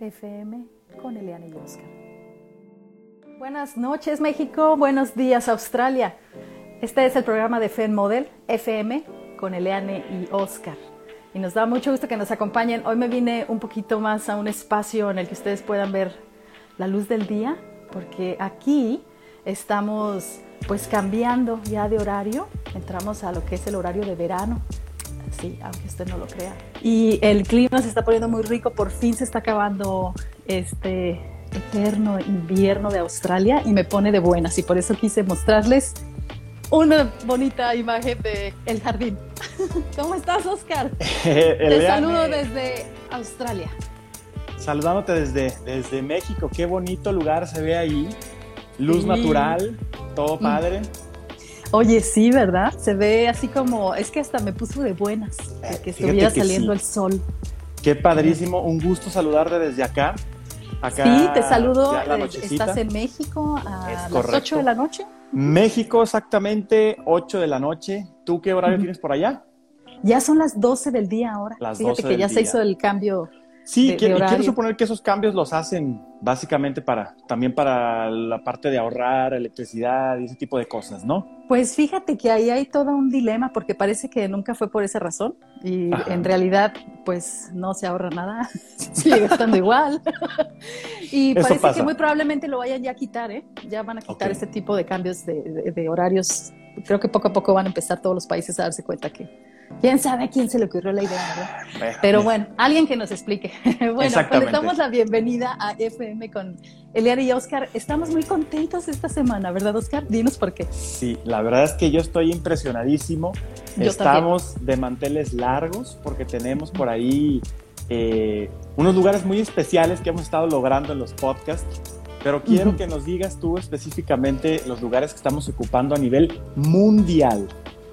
FM con Eliane y Oscar. Buenas noches México, buenos días Australia. Este es el programa de FEN Model FM con Eliane y Oscar. Y nos da mucho gusto que nos acompañen. Hoy me vine un poquito más a un espacio en el que ustedes puedan ver la luz del día, porque aquí estamos pues cambiando ya de horario. Entramos a lo que es el horario de verano sí, aunque usted no lo crea. Y el clima se está poniendo muy rico, por fin se está acabando este eterno invierno de Australia y me pone de buenas y por eso quise mostrarles una bonita imagen de el jardín. ¿Cómo estás, Oscar? Te saludo desde Australia. Saludándote desde, desde México, qué bonito lugar se ve ahí, luz natural, todo mm. Oye, sí, ¿verdad? Se ve así como, es que hasta me puso de buenas, que estuviera saliendo el sol. Qué padrísimo, un gusto saludarte desde acá. acá sí, te saludo, eh, estás en México a las 8 de la noche. México, exactamente 8 de la noche. ¿Tú qué horario tienes por allá? Ya son las 12 del día ahora. Las Fíjate que ya se hizo el cambio Sí, quiero, suponer que esos cambios los hacen básicamente para también para la parte de ahorrar electricidad y ese tipo de cosas, ¿no? Pues fíjate que ahí hay todo un dilema porque parece que nunca fue por esa razón y en realidad pues no se ahorra nada, sigue estando igual. y parece que muy probablemente lo vayan ya a quitar, ¿eh? Ya van a quitar este tipo de cambios de horarios. Creo que poco a poco van a empezar todos los países a darse cuenta que quién sabe a quién se le ocurrió la idea, ¿verdad? Pero bueno, alguien que nos explique. bueno, pues le damos la bienvenida a FM con Eliana y Oscar. Estamos muy contentos esta semana, ¿verdad, Oscar? Dinos por qué. Sí, la verdad es que yo estoy impresionadísimo. Estamos de manteles largos porque tenemos por ahí eh, unos lugares muy especiales que hemos estado logrando en los podcasts. Pero quiero que nos digas tú específicamente los lugares que estamos ocupando a nivel mundial.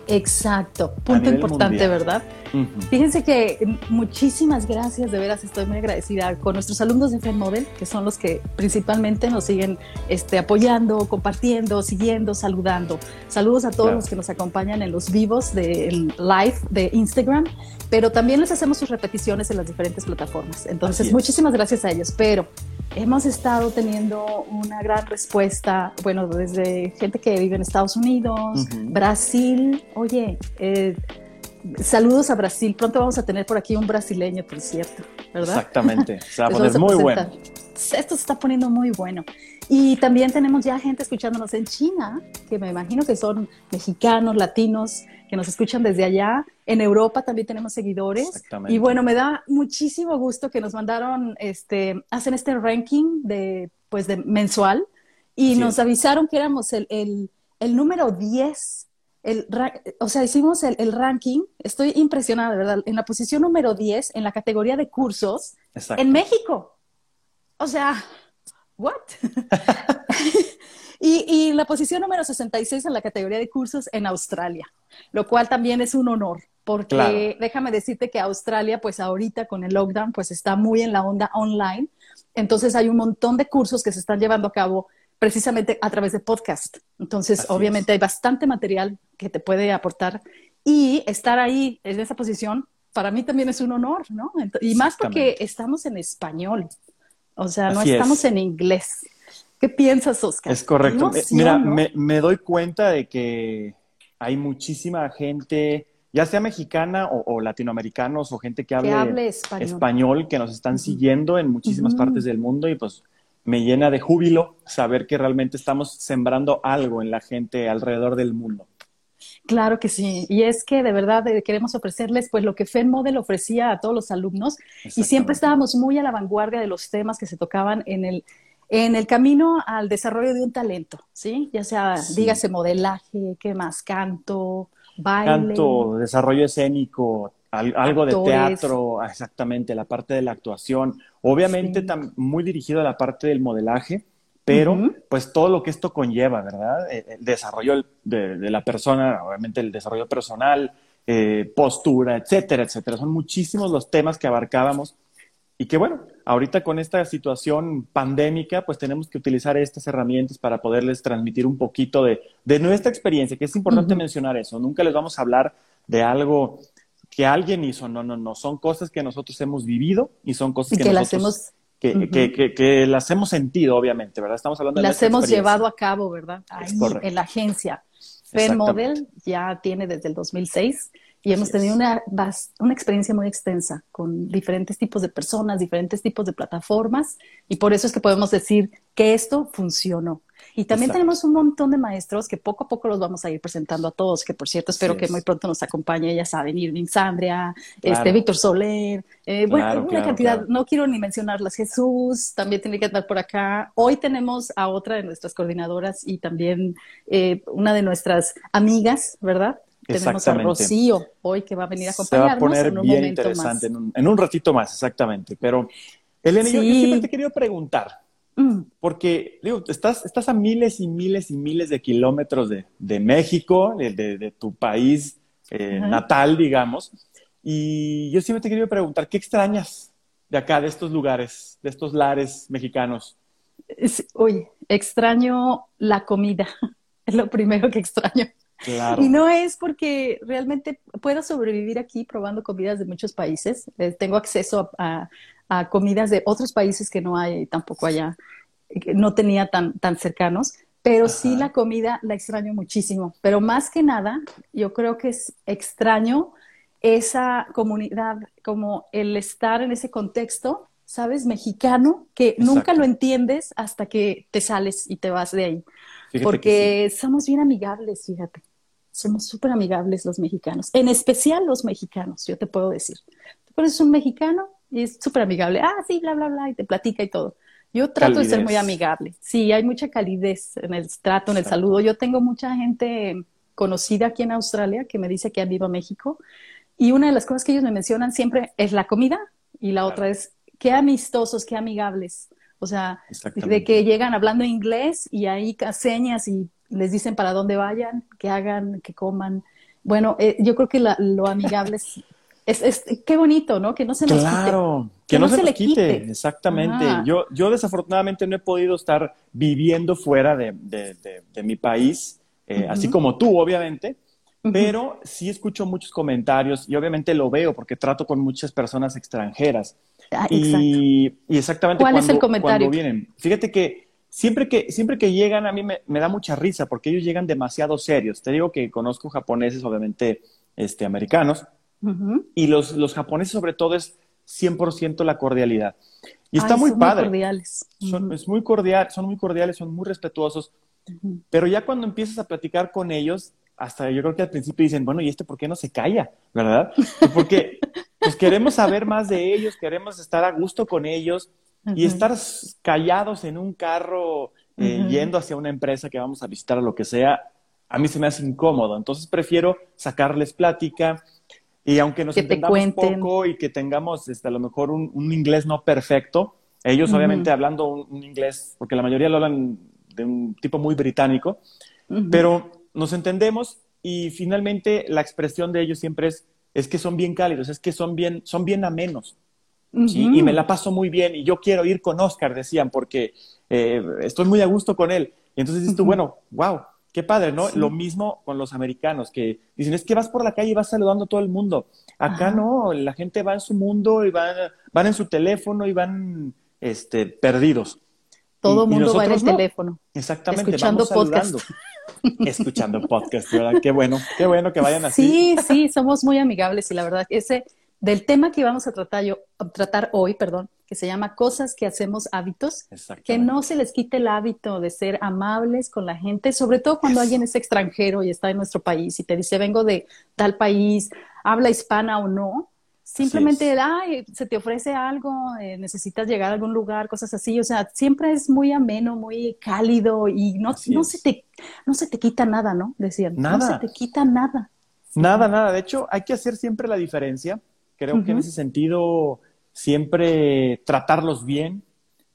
Exacto, punto importante, ¿verdad? Fíjense que muchísimas gracias, de veras estoy muy agradecida con nuestros alumnos de FEMODEL, que son los que principalmente nos siguen este, apoyando, compartiendo, siguiendo, saludando. Saludos a todos los que nos acompañan en los vivos del live de Instagram, pero también les hacemos sus repeticiones en las diferentes plataformas. Entonces, muchísimas gracias a ellos, pero hemos estado teniendo una gran respuesta, bueno, desde gente que vive en Estados Unidos, Brasil, oye, eh, saludos a Brasil, pronto vamos a tener por aquí un brasileño, por cierto, ¿verdad? Exactamente, se va a poner muy bueno. Esto se está poniendo muy bueno. Y también tenemos ya gente escuchándonos en China, que me imagino que son mexicanos, latinos, que nos escuchan desde allá. En Europa también tenemos seguidores. Y bueno, me da muchísimo gusto que nos mandaron, este, hacen este ranking de, pues, de mensual y nos avisaron que éramos el, el, el número 10. El, o sea, hicimos el, el, ranking, estoy impresionada, de verdad, en la posición número 10 en la categoría de cursos en México. O sea, ¿what? y, la posición número 66 en la categoría de cursos en Australia, lo cual también es un honor, porque déjame decirte que Australia, pues ahorita con el lockdown, pues está muy en la onda online. Entonces hay un montón de cursos que se están llevando a cabo precisamente a través de podcast. Entonces, obviamente hay bastante material que te puede aportar y estar ahí en esa posición para mí también es un honor, ¿no? Y más porque estamos en español. O sea, no estamos en inglés. ¿Qué piensas, Oscar? Es correcto. Eh, mira, me, doy cuenta de que hay muchísima gente, ya sea mexicana o, latinoamericanos o gente que hable, español. que nos están siguiendo en muchísimas partes del mundo y pues me llena de júbilo saber que realmente estamos sembrando algo en la gente alrededor del mundo. Claro que sí, y es que de verdad eh, queremos ofrecerles pues lo que FEN Model ofrecía a todos los alumnos y siempre estábamos muy a la vanguardia de los temas que se tocaban en el en el camino al desarrollo de un talento, ¿sí? Ya sea, dígase modelaje, ¿qué más? Canto, baile. Canto, desarrollo escénico, algo de teatro, exactamente, la parte de la actuación. Obviamente muy dirigido a la parte del modelaje, pero pues todo lo que esto conlleva, ¿verdad? Eh, el, desarrollo de, la persona, obviamente el desarrollo personal, eh, postura, etcétera, etcétera. Son muchísimos los temas que abarcábamos y que bueno, ahorita con esta situación pandémica, pues tenemos que utilizar estas herramientas para poderles transmitir un poquito de, nuestra experiencia, que es importante mencionar eso. Nunca les vamos a hablar de algo que alguien hizo, no, no, no, son cosas que nosotros hemos vivido y son cosas que, que las hemos que, que, que, las hemos sentido, obviamente, ¿verdad? Estamos hablando de las hemos llevado a cabo, ¿verdad? Ahí, en la agencia. Fair Model ya tiene desde el 2006 y hemos tenido una, una experiencia muy extensa con diferentes tipos de personas, diferentes tipos de plataformas y por eso es que podemos decir que esto funcionó. Y también tenemos un montón de maestros que poco a poco los vamos a ir presentando a todos, que por cierto espero que muy pronto nos acompañe, ya saben, Irving Sandria, este, Víctor Soler, eh, bueno, una cantidad, no quiero ni mencionarlas, Jesús también tiene que andar por acá. Hoy tenemos a otra de nuestras coordinadoras y también eh, una de nuestras amigas, ¿verdad? Tenemos a Rocío hoy que va a venir a acompañarnos. Se va a poner en un bien interesante En, un, en un, ratito más, exactamente. Pero, Elena, yo, siempre te quería preguntar, Mm. Porque, digo, estás, estás a miles y miles y miles de kilómetros de, de México, de, de, tu país eh, natal, digamos. Y yo siempre te quería preguntar, ¿qué extrañas de acá, de estos lugares, de estos lares mexicanos? oye, extraño la comida, es lo primero que extraño. Y no es porque realmente puedo sobrevivir aquí probando comidas de muchos países. Eh, tengo acceso a, a comidas de otros países que no hay tampoco allá, no tenía tan, tan cercanos, pero sí la comida la extraño muchísimo. Pero más que nada, yo creo que es extraño esa comunidad, como el estar en ese contexto, ¿sabes? Mexicano, que nunca lo entiendes hasta que te sales y te vas de ahí. Porque somos bien amigables, fíjate. Somos súper amigables los mexicanos, en especial los mexicanos, yo te puedo decir. Tú eres un mexicano y es súper amigable. Ah, sí, bla, bla, bla, y te platica y todo. Yo trato de ser muy amigable. Sí, hay mucha calidez en el trato, en el saludo. Yo tengo mucha gente conocida aquí en Australia que me dice que han vivo a México. Y una de las cosas que ellos me mencionan siempre es la comida y la otra es qué amistosos, qué amigables. O sea, de que llegan hablando inglés y ahí señas y les dicen para dónde vayan, que hagan, que coman. Bueno, eh, yo creo que lo amigable es es, qué bonito, ¿no? Que no se nos claro, que, no, se, le quite. Exactamente. Yo, yo desafortunadamente no he podido estar viviendo fuera de, mi país, eh, así como tú, obviamente, pero sí escucho muchos comentarios y obviamente lo veo porque trato con muchas personas extranjeras. Ah, y, y, exactamente ¿Cuál es el comentario? cuando vienen. Fíjate que siempre que, siempre que llegan a mí me, me, da mucha risa porque ellos llegan demasiado serios. Te digo que conozco japoneses, obviamente, este, americanos, y los, los japoneses sobre todo es 100% la cordialidad. Y está muy padre. Muy cordiales. Son, es muy cordial, son muy cordiales, son muy respetuosos. Pero ya cuando empiezas a platicar con ellos, hasta yo creo que al principio dicen, bueno, ¿y este por qué no se calla? ¿Verdad? Pues porque pues queremos saber más de ellos, queremos estar a gusto con ellos y estar callados en un carro eh, yendo hacia una empresa que vamos a visitar o lo que sea, a mí se me hace incómodo. Entonces prefiero sacarles plática, y aunque nos entendamos poco y que tengamos este, a lo mejor un, inglés no perfecto, ellos obviamente hablando un, inglés, porque la mayoría lo hablan de un tipo muy británico, pero nos entendemos y finalmente la expresión de ellos siempre es, es que son bien cálidos, es que son bien, son bien amenos. Y me la paso muy bien y yo quiero ir con Oscar, decían, porque eh, estoy muy a gusto con él. Y entonces dices tú, bueno, wow, Qué padre, ¿no? Lo mismo con los americanos que dicen, es que vas por la calle y vas saludando a todo el mundo. Acá no, la gente va en su mundo y van, van en su teléfono y van este, perdidos. Todo el mundo va en el teléfono. Exactamente. Escuchando podcast. Escuchando podcast, ¿verdad? Qué bueno, qué bueno que vayan así. Sí, sí, somos muy amigables y la verdad, ese, del tema que vamos a tratar, yo, tratar hoy, perdón, que se llama Cosas que hacemos hábitos, que no se les quite el hábito de ser amables con la gente, sobre todo cuando alguien es extranjero y está en nuestro país y te dice, vengo de tal país, habla hispana o no, simplemente, ay, se te ofrece algo, eh, necesitas llegar a algún lugar, cosas así, o sea, siempre es muy ameno, muy cálido y no, no, se, te, no se te quita nada, ¿no? Decían, nada. no se te quita nada. Nada, nada, de hecho, hay que hacer siempre la diferencia, creo que en ese sentido siempre tratarlos bien,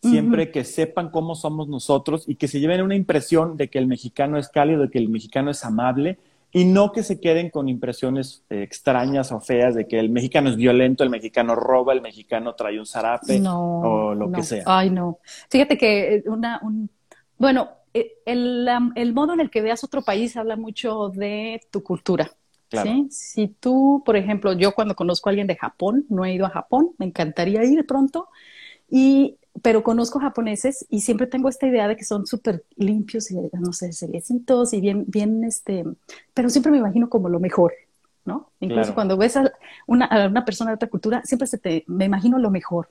siempre que sepan cómo somos nosotros y que se lleven una impresión de que el mexicano es cálido, de que el mexicano es amable y no que se queden con impresiones eh, extrañas o feas de que el mexicano es violento, el mexicano roba, el mexicano trae un zarape o lo que sea. Ay, no. Fíjate que eh, una, un, bueno, eh, el, el modo en el que veas otro país habla mucho de tu cultura. ¿sí? Si tú, por ejemplo, yo cuando conozco a alguien de Japón, no he ido a Japón, me encantaría ir pronto, y pero conozco japoneses y siempre tengo esta idea de que son súper limpios y no sé, todos y bien, bien, este, pero siempre me imagino como lo mejor, ¿no? Incluso cuando ves a una, a una persona de otra cultura, siempre se te, me imagino lo mejor.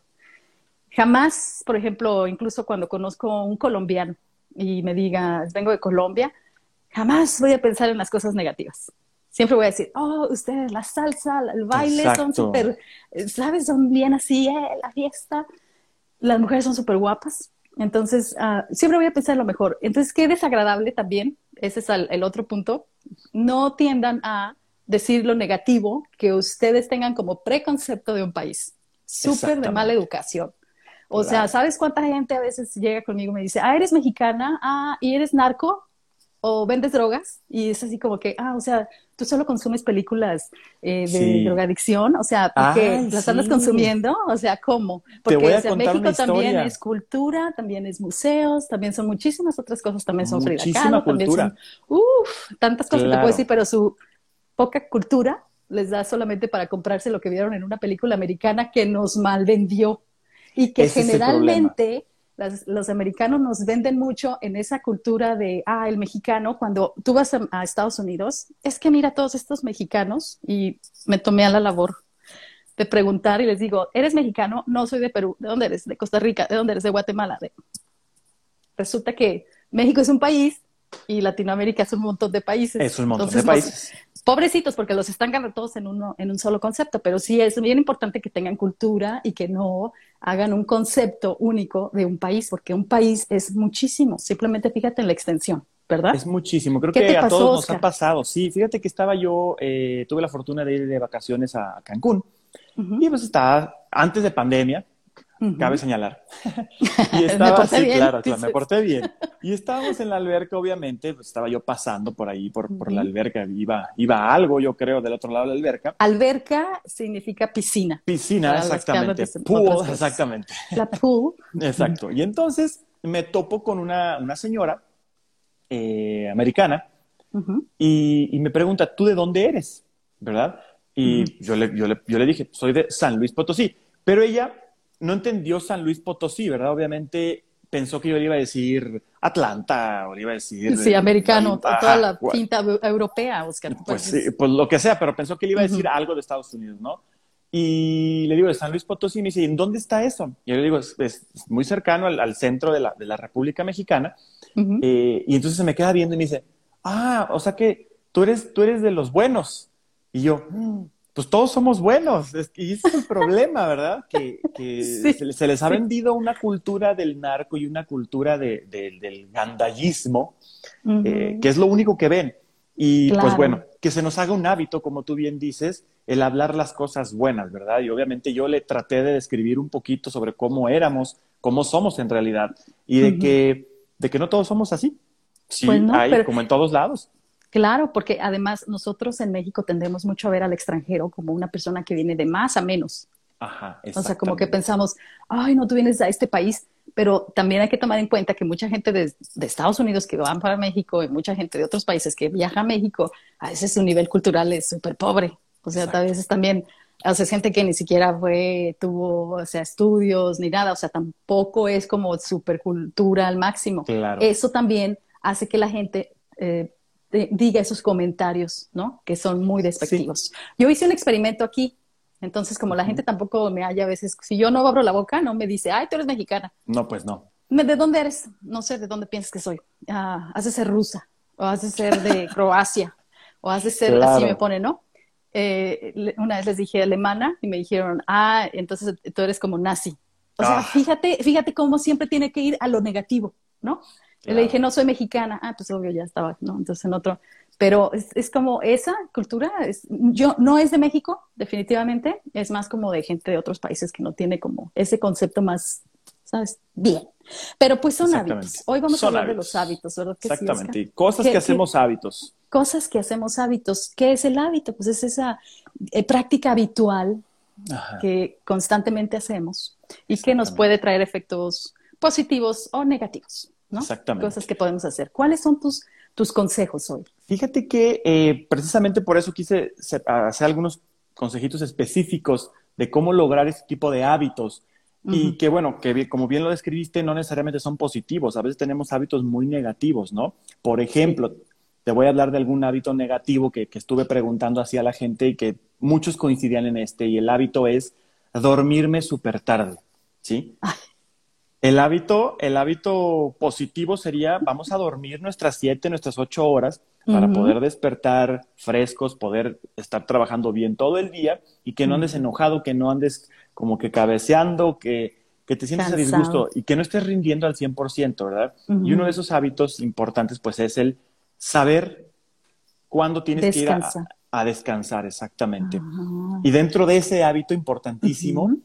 Jamás, por ejemplo, incluso cuando conozco a un colombiano y me diga, vengo de Colombia, jamás voy a pensar en las cosas negativas. Siempre voy a decir, oh, ustedes, la salsa, el baile son súper, ¿sabes? Son bien así, eh, la fiesta. Las mujeres son súper guapas. Entonces, uh, siempre voy a pensar en lo mejor. Entonces, qué desagradable también, ese es el, el otro punto, no tiendan a decir lo negativo que ustedes tengan como preconcepto de un país. Súper de mala educación. O sea, ¿sabes cuánta gente a veces llega conmigo y me dice, ah, eres mexicana, ah, y eres narco, o vendes drogas? Y es así como que, ah, o sea, tú solo consumes películas eh, de drogadicción, o sea, porque las andas consumiendo, o sea, ¿cómo? Porque México también es cultura, también es museos, también son muchísimas otras cosas, también son Frida Kahlo, también son, uff, tantas cosas te puedo decir, pero su poca cultura les da solamente para comprarse lo que vieron en una película americana que nos malvendió y que generalmente los americanos nos venden mucho en esa cultura de, ah, el mexicano, cuando tú vas a, Estados Unidos, es que mira todos estos mexicanos y me tomé a la labor de preguntar y les digo, ¿eres mexicano? No, soy de Perú. ¿De dónde eres? De Costa Rica. ¿De dónde eres? De Guatemala. Resulta que México es un país y Latinoamérica es un montón de países. Es un montón de países. pobrecitos, porque los están ganando todos en, uno, en un solo concepto, pero sí es bien importante que tengan cultura y que no hagan un concepto único de un país, porque un país es muchísimo. Simplemente fíjate en la extensión. ¿verdad? Es muchísimo. Creo que a todos nos ha pasado. Sí, fíjate que estaba yo, eh, tuve la fortuna de ir de vacaciones a Cancún. Y pues estaba antes de pandemia, cabe señalar. y estaba, sí, claro, me porté bien. Y estábamos en la alberca, obviamente, pues estaba yo pasando por ahí, por, por la alberca, iba, iba algo, yo creo, del otro lado de la alberca. Alberca significa piscina. Piscina, exactamente. Pool, exactamente. La pool. Exacto. Y entonces me topo con una, una señora eh, americana y, y, me pregunta, ¿tú de dónde eres? ¿Verdad? Y yo, le, yo, le, yo le dije, soy de San Luis Potosí. Pero ella no entendió San Luis Potosí, ¿verdad? Obviamente pensó que yo le iba a decir Atlanta o le iba a decir... Sí, americano, toda la pinta europea, Oscar. Pues, sí, pues lo que sea, pero pensó que le iba a decir algo de Estados Unidos, ¿no? Y le digo, de San Luis Potosí, y me dice, ¿en dónde está eso? Y yo le digo, es, muy cercano al, centro de la, de la, República Mexicana. Eh, y entonces se me queda viendo y me dice, ah, o sea que tú eres, tú eres de los buenos. Y yo, mm, pues todos somos buenos. Y ese es el problema, ¿verdad? Que, se, les ha vendido una cultura del narco y una cultura del gandallismo, eh, que es lo único que ven. Y pues bueno, que se nos haga un hábito, como tú bien dices, el hablar las cosas buenas, ¿verdad? Y obviamente yo le traté de describir un poquito sobre cómo éramos, cómo somos en realidad, y de, que, de que no todos somos así. Sí, pues hay, como en todos lados. Claro, porque además nosotros en México tendemos mucho a ver al extranjero como una persona que viene de más a menos. Ajá, o sea, como que pensamos, ay, no, tú vienes a este país, pero también hay que tomar en cuenta que mucha gente de, Estados Unidos que van para México y mucha gente de otros países que viaja a México, a veces su nivel cultural es súper pobre. O sea, a veces también, o sea, gente que ni siquiera fue, tuvo, o sea, estudios ni nada, o sea, tampoco es como súper cultura al máximo. Claro. Eso también hace que la gente eh, diga esos comentarios, ¿no? Que son muy despectivos. Yo hice un experimento aquí, entonces como la gente tampoco me haya a veces, si yo no abro la boca, no me dice, ay, tú eres mexicana. No, pues no. ¿De dónde eres? No sé de dónde piensas que soy. Ah, has de ser rusa, o has de ser de Croacia, o has de ser, así me pone, ¿no? Eh, una vez les dije alemana y me dijeron, ah, entonces tú eres como nazi. O sea, ah. fíjate, fíjate cómo siempre tiene que ir a lo negativo, ¿no? Le dije, no soy mexicana. Ah, pues obvio, ya estaba, ¿no? Entonces en otro. Pero es, es como esa cultura, es, yo no es de México, definitivamente, es más como de gente de otros países que no tiene como ese concepto más, ¿sabes? Bien. Pero pues son hábitos. Hoy vamos a hablar de los hábitos, ¿verdad? Exactamente. cosas que hacemos hábitos. Cosas que hacemos hábitos. ¿Qué es el hábito? Pues es esa eh, práctica habitual que constantemente hacemos y que nos puede traer efectos positivos o negativos. Exactamente. Cosas que podemos hacer. ¿Cuáles son tus, tus consejos hoy? Fíjate que eh, precisamente por eso quise hacer algunos consejitos específicos de cómo lograr este tipo de hábitos. y que bueno, que como bien lo describiste, no necesariamente son positivos, a veces tenemos hábitos muy negativos, ¿no? Por ejemplo, te voy a hablar de algún hábito negativo que, que estuve preguntando así a la gente y que muchos coincidían en este, y el hábito es dormirme súper tarde, ¿sí? El hábito, el hábito positivo sería, vamos a dormir nuestras siete, nuestras ocho horas para poder despertar frescos, poder estar trabajando bien todo el día y que no andes enojado, que no andes como que cabeceando, que, que te sientas a disgusto y que no estés rindiendo al 100%, ¿verdad? Y uno de esos hábitos importantes pues es el saber cuándo tienes que ir a, descansar, exactamente. Ah. Y dentro de ese hábito importantísimo,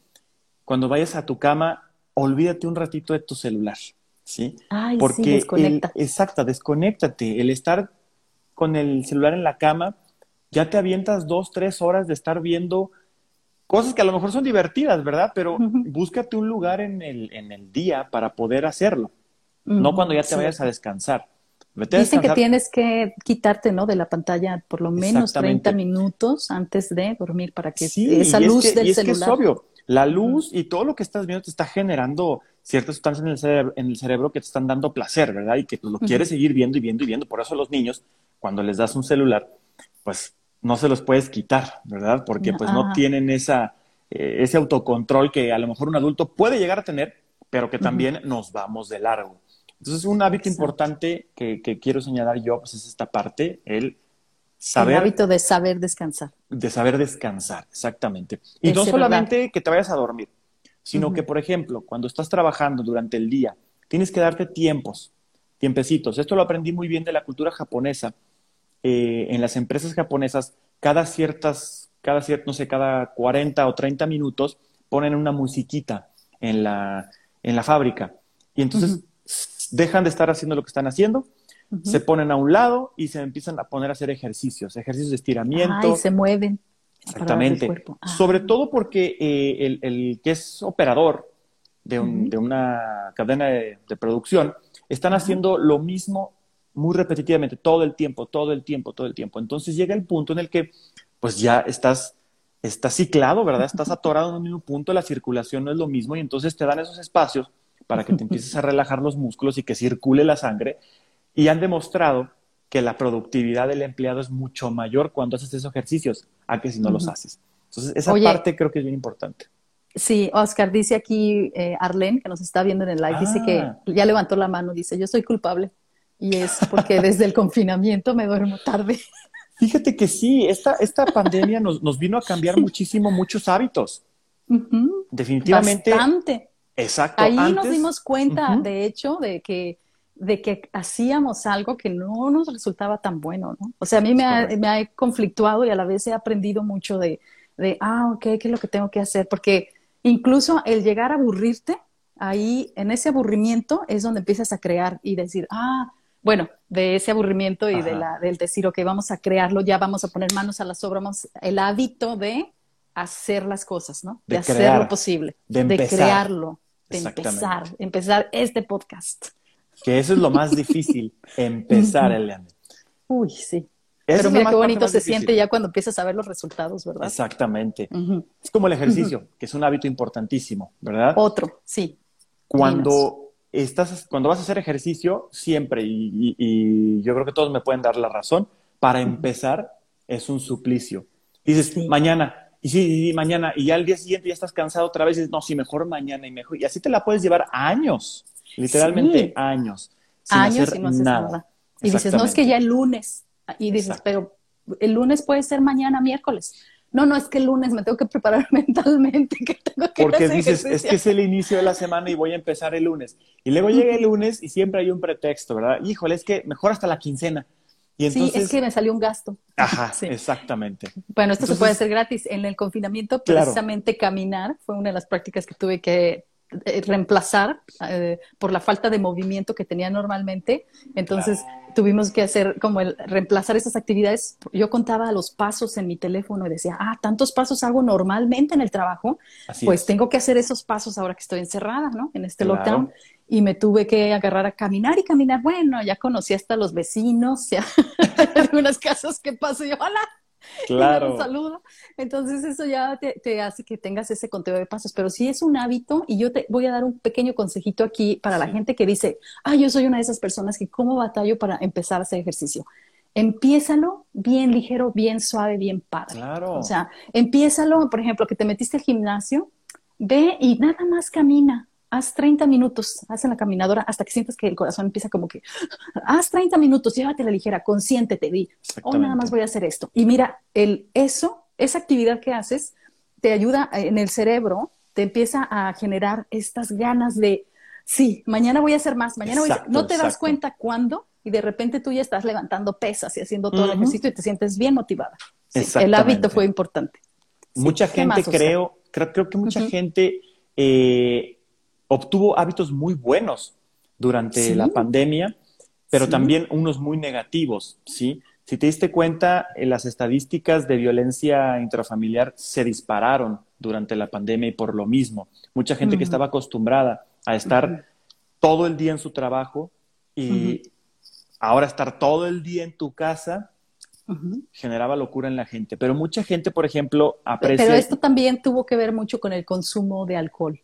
cuando vayas a tu cama, olvídate un ratito de tu celular, ¿sí? Ay, Porque sí, desconecta. exacto, desconéctate. El estar con el celular en la cama, ya te avientas dos, tres horas de estar viendo cosas que a lo mejor son divertidas, ¿verdad? Pero búscate un lugar en el, en el día para poder hacerlo, no cuando ya te vayas a descansar. Dice que tienes que quitarte, ¿no? De la pantalla por lo menos 30 minutos antes de dormir para que esa luz es del y es Que es obvio, la luz y todo lo que estás viendo te está generando ciertas sustancias en el, cerebro, en el cerebro que te están dando placer, ¿verdad? Y que tú lo quieres seguir viendo y viendo y viendo. Por eso los niños, cuando les das un celular, pues no se los puedes quitar, ¿verdad? Porque pues no tienen esa, eh, ese autocontrol que a lo mejor un adulto puede llegar a tener, pero que también nos vamos de largo. Entonces, un hábito importante que, quiero señalar yo pues, es esta parte, el saber. El hábito de saber descansar. De saber descansar, exactamente. Y no solamente que te vayas a dormir, sino que, por ejemplo, cuando estás trabajando durante el día, tienes que darte tiempos, tiempecitos. Esto lo aprendí muy bien de la cultura japonesa. Eh, en las empresas japonesas, cada ciertas, cada no sé, cada 40 o 30 minutos ponen una musiquita en la, en la fábrica. Y entonces dejan de estar haciendo lo que están haciendo, se ponen a un lado y se empiezan a poner a hacer ejercicios, ejercicios de estiramiento. y se mueven. Exactamente. Ah. Sobre todo porque eh, el, que es operador de, una cadena de, producción están haciendo lo mismo muy repetitivamente, todo el tiempo, todo el tiempo, todo el tiempo. Entonces llega el punto en el que pues ya estás, estás ciclado, ¿verdad? Estás atorado en un mismo punto, la circulación no es lo mismo y entonces te dan esos espacios para que te empieces a relajar los músculos y que circule la sangre. Y han demostrado que la productividad del empleado es mucho mayor cuando haces esos ejercicios a que si no los haces. Entonces, esa parte creo que es bien importante. Sí, Oscar, dice aquí eh, Arlene, que nos está viendo en el live, dice que ah. ya levantó la mano, dice, yo soy culpable. Y es porque desde el confinamiento me duermo tarde. Fíjate que sí, esta, esta pandemia nos, nos vino a cambiar muchísimo muchos hábitos. Definitivamente. Bastante. Exacto. Ahí nos dimos cuenta, de hecho, de que, de que hacíamos algo que no nos resultaba tan bueno, ¿no? O sea, a mí me ha, me ha, conflictuado y a la vez he aprendido mucho de, de, ah, ok, ¿qué es lo que tengo que hacer? Porque incluso el llegar a aburrirte, ahí en ese aburrimiento es donde empiezas a crear y decir, ah, bueno, de ese aburrimiento y de la, del decir, ok, vamos a crearlo, ya vamos a poner manos a las obras, el hábito de hacer las cosas, ¿no? De, hacer lo posible, de, de crearlo de empezar, empezar este podcast. Que eso es lo más difícil, empezar, Eliane. Uy, sí. Pero mira qué bonito se siente ya cuando empiezas a ver los resultados, ¿verdad? Exactamente. Es como el ejercicio, que es un hábito importantísimo, ¿verdad? Otro, sí. Cuando estás, cuando vas a hacer ejercicio, siempre, y, yo creo que todos me pueden dar la razón, para empezar es un suplicio. Dices, mañana, y sí, mañana, y ya al día siguiente ya estás cansado otra vez, y dices, no, sí, mejor mañana y mejor. Y así te la puedes llevar años, literalmente años. Sin años hacer y no haces nada. Y dices, no, es que ya el lunes. Y dices, pero el lunes puede ser mañana, miércoles. No, no, es que el lunes me tengo que preparar mentalmente. Que tengo que Porque dices, es que es el inicio de la semana y voy a empezar el lunes. Y luego llega el lunes y siempre hay un pretexto, ¿verdad? Híjole, es que mejor hasta la quincena. Sí, es que me salió un gasto. Ajá, exactamente. Bueno, esto se puede hacer gratis. En el confinamiento, precisamente caminar fue una de las prácticas que tuve que reemplazar eh, por la falta de movimiento que tenía normalmente. Entonces tuvimos que hacer como el reemplazar esas actividades. Yo contaba los pasos en mi teléfono y decía, ah, tantos pasos hago normalmente en el trabajo, pues tengo que hacer esos pasos ahora que estoy encerrada, ¿no? En este lockdown y me tuve que agarrar a caminar y caminar. Bueno, ya conocí hasta los vecinos, ya algunas casas que paso y yo, hola, Claro. y saludo. Entonces eso ya te, hace que tengas ese conteo de pasos, pero si es un hábito y yo te voy a dar un pequeño consejito aquí para la gente que dice, ah, yo soy una de esas personas que cómo batallo para empezar a hacer ejercicio. Empiézalo bien ligero, bien suave, bien padre. Claro. O sea, empiézalo, por ejemplo, que te metiste al gimnasio, ve y nada más camina haz 30 minutos, haz en la caminadora hasta que sientas que el corazón empieza como que, haz 30 minutos, llévatela ligera, consiéntete, di, oh, nada más voy a hacer esto. Y mira, el, eso, esa actividad que haces, te ayuda en el cerebro, te empieza a generar estas ganas de, sí, mañana voy a hacer más, mañana voy a hacer, no te das cuenta cuándo y de repente tú ya estás levantando pesas y haciendo todo el ejercicio y te sientes bien motivada. el hábito fue importante. mucha gente creo, creo, creo, que mucha gente eh, obtuvo hábitos muy buenos durante la pandemia, pero también unos muy negativos, ¿sí? Si te diste cuenta, eh, las estadísticas de violencia intrafamiliar se dispararon durante la pandemia y por lo mismo. Mucha gente que estaba acostumbrada a estar todo el día en su trabajo y ahora estar todo el día en tu casa generaba locura en la gente. Pero mucha gente, por ejemplo, aprecia... Pero esto también tuvo que ver mucho con el consumo de alcohol.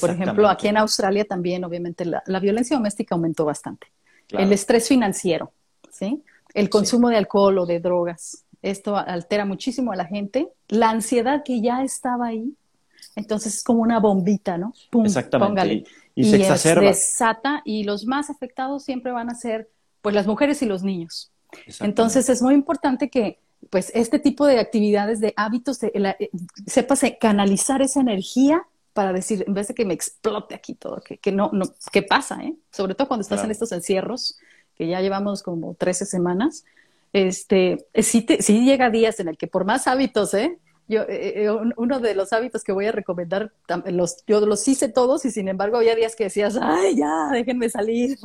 Por ejemplo, aquí en Australia también, obviamente, la, violencia doméstica aumentó bastante. El estrés financiero, ¿sí? El consumo de alcohol o de drogas. Esto altera muchísimo a la gente. La ansiedad que ya estaba ahí, entonces es como una bombita, ¿no? Pum, Exactamente. Y, se exacerba. desata y los más afectados siempre van a ser, pues, las mujeres y los niños. Entonces es muy importante que, pues, este tipo de actividades, de hábitos, de, eh, sepas canalizar esa energía para decir, en vez de que me explote aquí todo, que, que no, no, ¿qué pasa? Eh? Sobre todo cuando estás en estos encierros, que ya llevamos como 13 semanas, este, sí, sí llega días en el que por más hábitos, ¿eh? Yo, eh, eh, uno de los hábitos que voy a recomendar, los, yo los hice todos y sin embargo había días que decías, ay, ya, déjenme salir.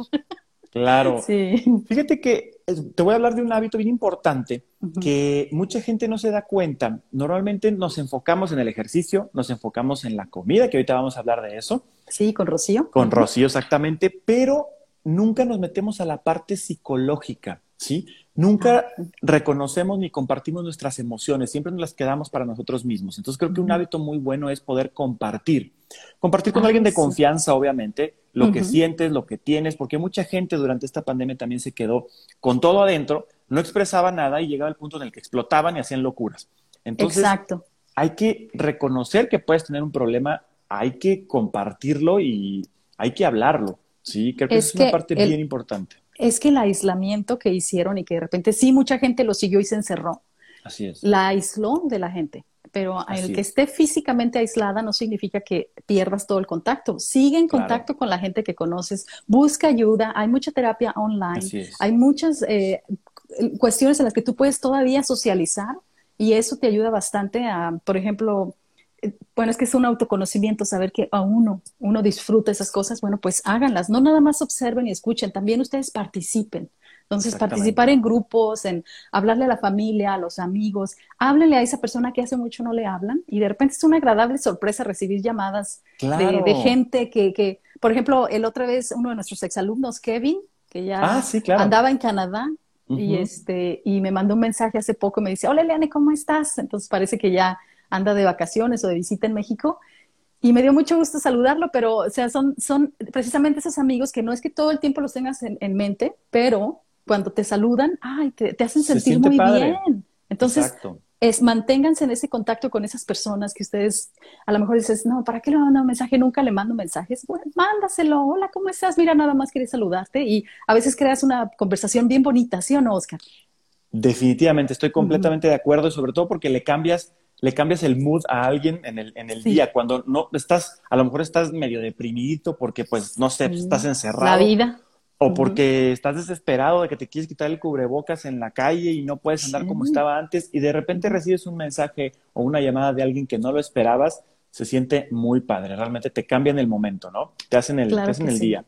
Claro. Sí. Fíjate que eh, te voy a hablar de un hábito bien importante que mucha gente no se da cuenta. Normalmente nos enfocamos en el ejercicio, nos enfocamos en la comida, que ahorita vamos a hablar de eso. Sí, con Rocío. Con Rocío, exactamente, pero nunca nos metemos a la parte psicológica, ¿sí? Nunca ah, reconocemos ni compartimos nuestras emociones, siempre nos las quedamos para nosotros mismos. Entonces creo que un hábito muy bueno es poder compartir. Compartir con alguien de confianza, obviamente, lo que sientes, lo que tienes, porque mucha gente durante esta pandemia también se quedó con todo adentro, no expresaba nada y llegaba al punto en el que explotaban y hacían locuras. Entonces, Exacto. hay que reconocer que puedes tener un problema, hay que compartirlo y hay que hablarlo. Sí, creo que es, una parte bien importante. Es que el aislamiento que hicieron y que de repente sí mucha gente lo siguió y se encerró. Así es. La aisló de la gente pero el que esté físicamente aislada no significa que pierdas todo el contacto. Sigue en contacto con la gente que conoces, busca ayuda, hay mucha terapia online, hay muchas eh, cuestiones en las que tú puedes todavía socializar y eso te ayuda bastante a, por ejemplo, eh, bueno, es que es un autoconocimiento, saber que a uno, uno disfruta esas cosas, bueno, pues háganlas, no nada más observen y escuchen, también ustedes participen. Entonces, participar en grupos, en hablarle a la familia, a los amigos, háblenle a esa persona que hace mucho no le hablan y de repente es una agradable sorpresa recibir llamadas de, gente que, que, por ejemplo, el otra vez uno de nuestros exalumnos, Kevin, que ya ah, andaba en Canadá, y este y me mandó un mensaje hace poco me dice hola Eliane cómo estás entonces parece que ya anda de vacaciones o de visita en México y me dio mucho gusto saludarlo pero o sea son son precisamente esos amigos que no es que todo el tiempo los tengas en, en mente pero cuando te saludan, ay, te, hacen sentir muy bien. Entonces, es manténganse en ese contacto con esas personas que ustedes a lo mejor dices, no, ¿para qué le mando un mensaje? Nunca le mando mensajes. Bueno, mándaselo. Hola, ¿cómo estás? Mira, nada más quiere saludarte y a veces creas una conversación bien bonita, ¿sí o no, Oscar? Definitivamente, estoy completamente de acuerdo, sobre todo porque le cambias, le cambias el mood a alguien en el, en el día, cuando no estás, a lo mejor estás medio deprimidito porque pues, no sé, estás encerrado. La vida o porque estás desesperado de que te quieres quitar el cubrebocas en la calle y no puedes andar como estaba antes y de repente recibes un mensaje o una llamada de alguien que no lo esperabas, se siente muy padre. Realmente te cambian el momento, ¿no? Te hacen el, el día.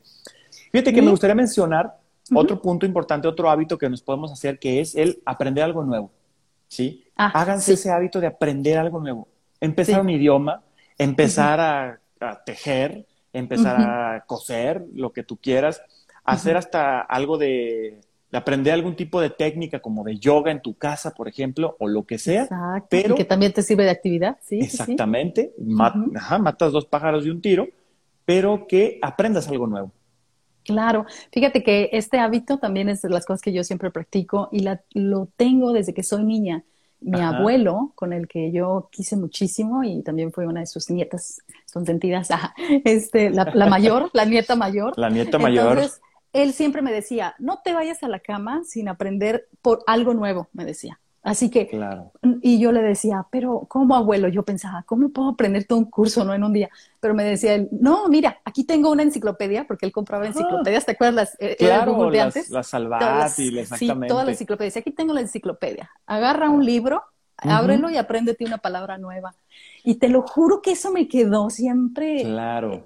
Fíjate que me gustaría mencionar otro punto importante, otro hábito que nos podemos hacer, que es el aprender algo nuevo. ¿Sí? Ah, Háganse ese hábito de aprender algo nuevo. Empezar un idioma, empezar a, tejer, empezar a coser, lo que tú quieras hacer hasta algo de aprender algún tipo de técnica como de yoga en tu casa, por ejemplo, o lo que sea. Exacto. Pero, que también te sirve de actividad, sí. Exactamente. matas dos pájaros de un tiro, pero que aprendas algo nuevo. Claro, fíjate que este hábito también es de las cosas que yo siempre practico y la, lo tengo desde que soy niña. Mi abuelo, con el que yo quise muchísimo y también fue una de sus nietas consentidas, este, la, la mayor, la nieta mayor. La nieta mayor. Entonces, él siempre me decía, no te vayas a la cama sin aprender por algo nuevo, me decía. Así que, claro. y yo le decía, pero ¿cómo abuelo? Yo pensaba, ¿cómo puedo aprender todo un curso, no en un día? Pero me decía él, no, mira, aquí tengo una enciclopedia, porque él compraba enciclopedias, ¿te acuerdas? Las, eh, claro, las, antes? las exactamente. Sí, todas las enciclopedias. Aquí tengo la enciclopedia. Agarra un libro, ábrelo y apréndete una palabra nueva. Y te lo juro que eso me quedó siempre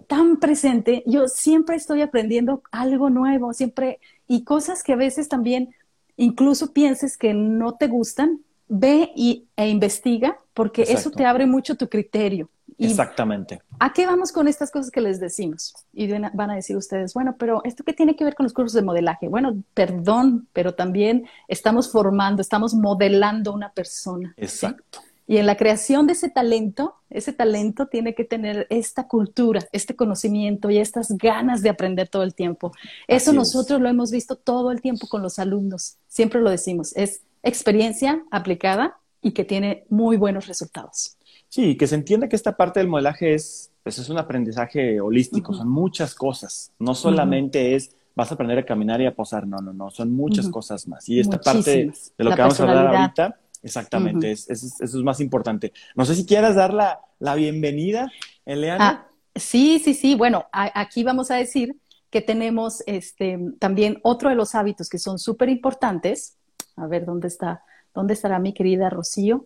tan presente. Yo siempre estoy aprendiendo algo nuevo, siempre, y cosas que a veces también incluso pienses que no te gustan, ve y, e investiga, porque eso te abre mucho tu criterio. Exactamente. ¿A qué vamos con estas cosas que les decimos? Y van a decir ustedes, bueno, pero ¿esto qué tiene que ver con los cursos de modelaje? Bueno, perdón, pero también estamos formando, estamos modelando una persona. Exacto. Y en la creación de ese talento, ese talento tiene que tener esta cultura, este conocimiento y estas ganas de aprender todo el tiempo. Eso nosotros lo hemos visto todo el tiempo con los alumnos. Siempre lo decimos, es experiencia aplicada y que tiene muy buenos resultados. Sí, que se entienda que esta parte del modelaje es, pues es un aprendizaje holístico, son muchas cosas. No solamente es vas a aprender a caminar y a posar, no, no, no, son muchas cosas más. Y esta parte de lo que vamos a hablar ahorita Exactamente, eso es más importante. No sé si quieras dar la, bienvenida, Eleana. Ah, sí, sí, sí. Bueno, aquí vamos a decir que tenemos este, también otro de los hábitos que son súper importantes. A ver, ¿dónde está? ¿Dónde estará mi querida Rocío?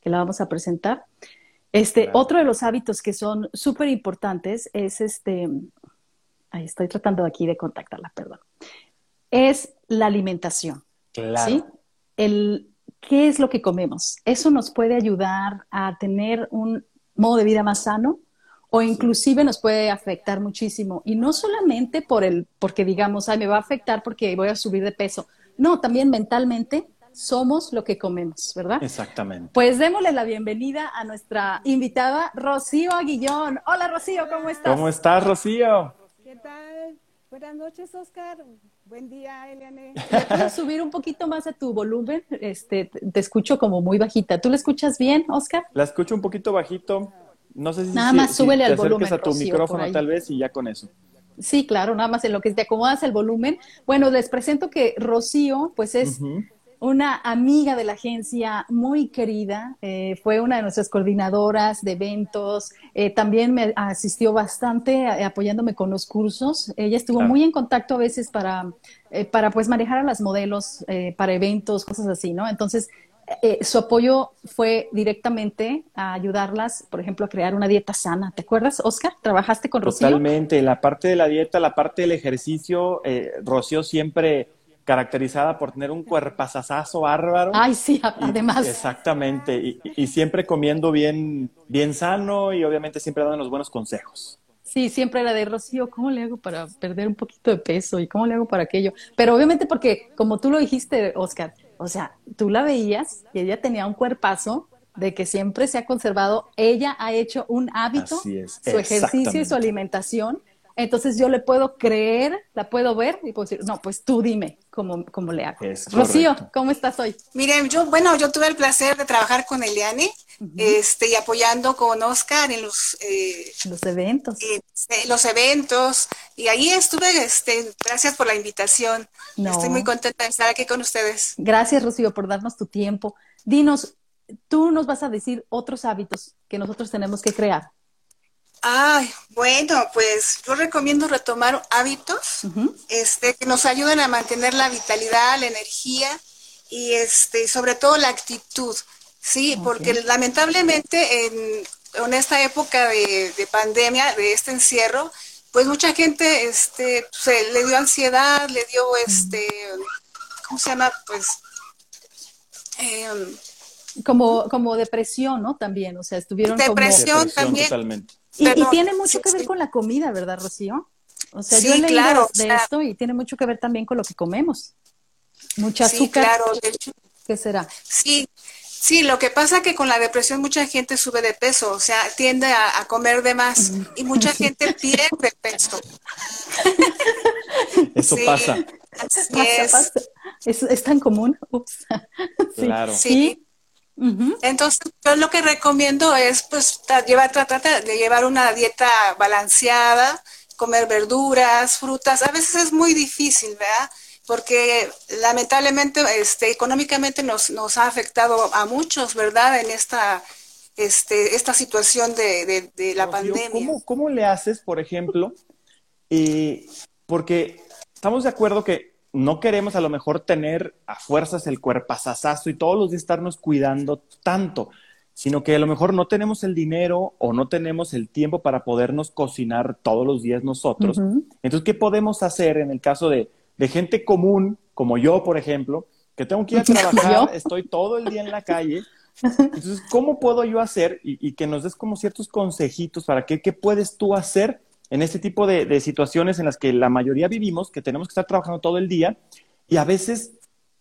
Que la vamos a presentar. Este, otro de los hábitos que son súper importantes es este, ahí estoy tratando aquí de contactarla, perdón, es la alimentación. Claro. ¿sí? El, qué es lo que comemos. Eso nos puede ayudar a tener un modo de vida más sano o inclusive nos puede afectar muchísimo. Y no solamente por el, porque digamos, ay, me va a afectar porque voy a subir de peso. No, también mentalmente somos lo que comemos, ¿verdad? Exactamente. Pues démosle la bienvenida a nuestra invitada, Rocío Aguillón. Hola, Rocío, ¿cómo estás? ¿Cómo estás, Rocío? ¿Qué tal? Buenas noches, Oscar. Buen día, Eliane. ¿Puedo subir un poquito más a tu volumen? Este, te escucho como muy bajita. ¿Tú la escuchas bien, Oscar? La escucho un poquito bajito. No sé si, nada más súbele al volumen, a tu micrófono tal vez y ya con eso. Sí, claro, nada más en lo que te acomodas el volumen. Bueno, les presento que Rocío, pues es una amiga de la agencia muy querida, eh, fue una de nuestras coordinadoras de eventos, eh, también me asistió bastante eh, apoyándome con los cursos. Ella estuvo muy en contacto a veces para, para pues manejar a las modelos para eventos, cosas así, ¿no? Entonces, su apoyo fue directamente a ayudarlas, por ejemplo, a crear una dieta sana. ¿Te acuerdas, Oscar? ¿Trabajaste con Rocío? Totalmente. La parte de la dieta, la parte del ejercicio, Rocío siempre caracterizada por tener un cuerpazazazo bárbaro. Ay, sí, además. exactamente, y, siempre comiendo bien, bien sano y obviamente siempre dando los buenos consejos. Sí, siempre era de Rocío, ¿cómo le hago para perder un poquito de peso? ¿Y cómo le hago para aquello? Pero obviamente porque, como tú lo dijiste, Oscar, o sea, tú la veías y ella tenía un cuerpazo de que siempre se ha conservado. Ella ha hecho un hábito, su ejercicio y su alimentación entonces yo le puedo creer, la puedo ver y puedo decir, no, pues tú dime cómo, cómo le hago. Rocío, ¿cómo estás hoy? Miren, yo, bueno, yo tuve el placer de trabajar con Eliane este, y apoyando con Oscar en los, eh, los eventos. los eventos. Y ahí estuve, este, gracias por la invitación. Estoy muy contenta de estar aquí con ustedes. Gracias, Rocío, por darnos tu tiempo. Dinos, tú nos vas a decir otros hábitos que nosotros tenemos que crear. Ay, bueno, pues yo recomiendo retomar hábitos este, que nos ayuden a mantener la vitalidad, la energía y este, sobre todo la actitud, ¿sí? Porque lamentablemente en, esta época de, pandemia, de este encierro, pues mucha gente este, se, le dio ansiedad, le dio, este, ¿cómo se llama? Pues... Em, como, como depresión, ¿no? También, o sea, estuvieron depresión, también. Totalmente. Y, tiene mucho que ver con la comida, ¿verdad, Rocío? O sea, yo he leído de esto y tiene mucho que ver también con lo que comemos. Mucha azúcar. claro, de hecho. ¿Qué será? Sí, Sí, lo que pasa es que con la depresión mucha gente sube de peso, o sea, tiende a, comer de más y mucha gente pierde peso. Eso pasa. es. es. tan común. Ups. Claro. Sí. Entonces, yo lo que recomiendo es, pues, llevar, tratar de llevar una dieta balanceada, comer verduras, frutas. A veces es muy difícil, ¿verdad? porque lamentablemente este, económicamente nos, nos ha afectado a muchos, ¿verdad? En esta, este, esta situación de, de, la pandemia. ¿cómo, ¿cómo, le haces, por ejemplo? Eh, porque estamos de acuerdo que no queremos a lo mejor tener a fuerzas el cuerpazazazo y todos los días estarnos cuidando tanto, sino que a lo mejor no tenemos el dinero o no tenemos el tiempo para podernos cocinar todos los días nosotros. Entonces, ¿qué podemos hacer en el caso de de gente común, como yo, por ejemplo, que tengo que ir a trabajar, estoy todo el día en la calle. Entonces, ¿cómo puedo yo hacer y, que nos des como ciertos consejitos para qué, qué puedes tú hacer en este tipo de, situaciones en las que la mayoría vivimos, que tenemos que estar trabajando todo el día y a veces,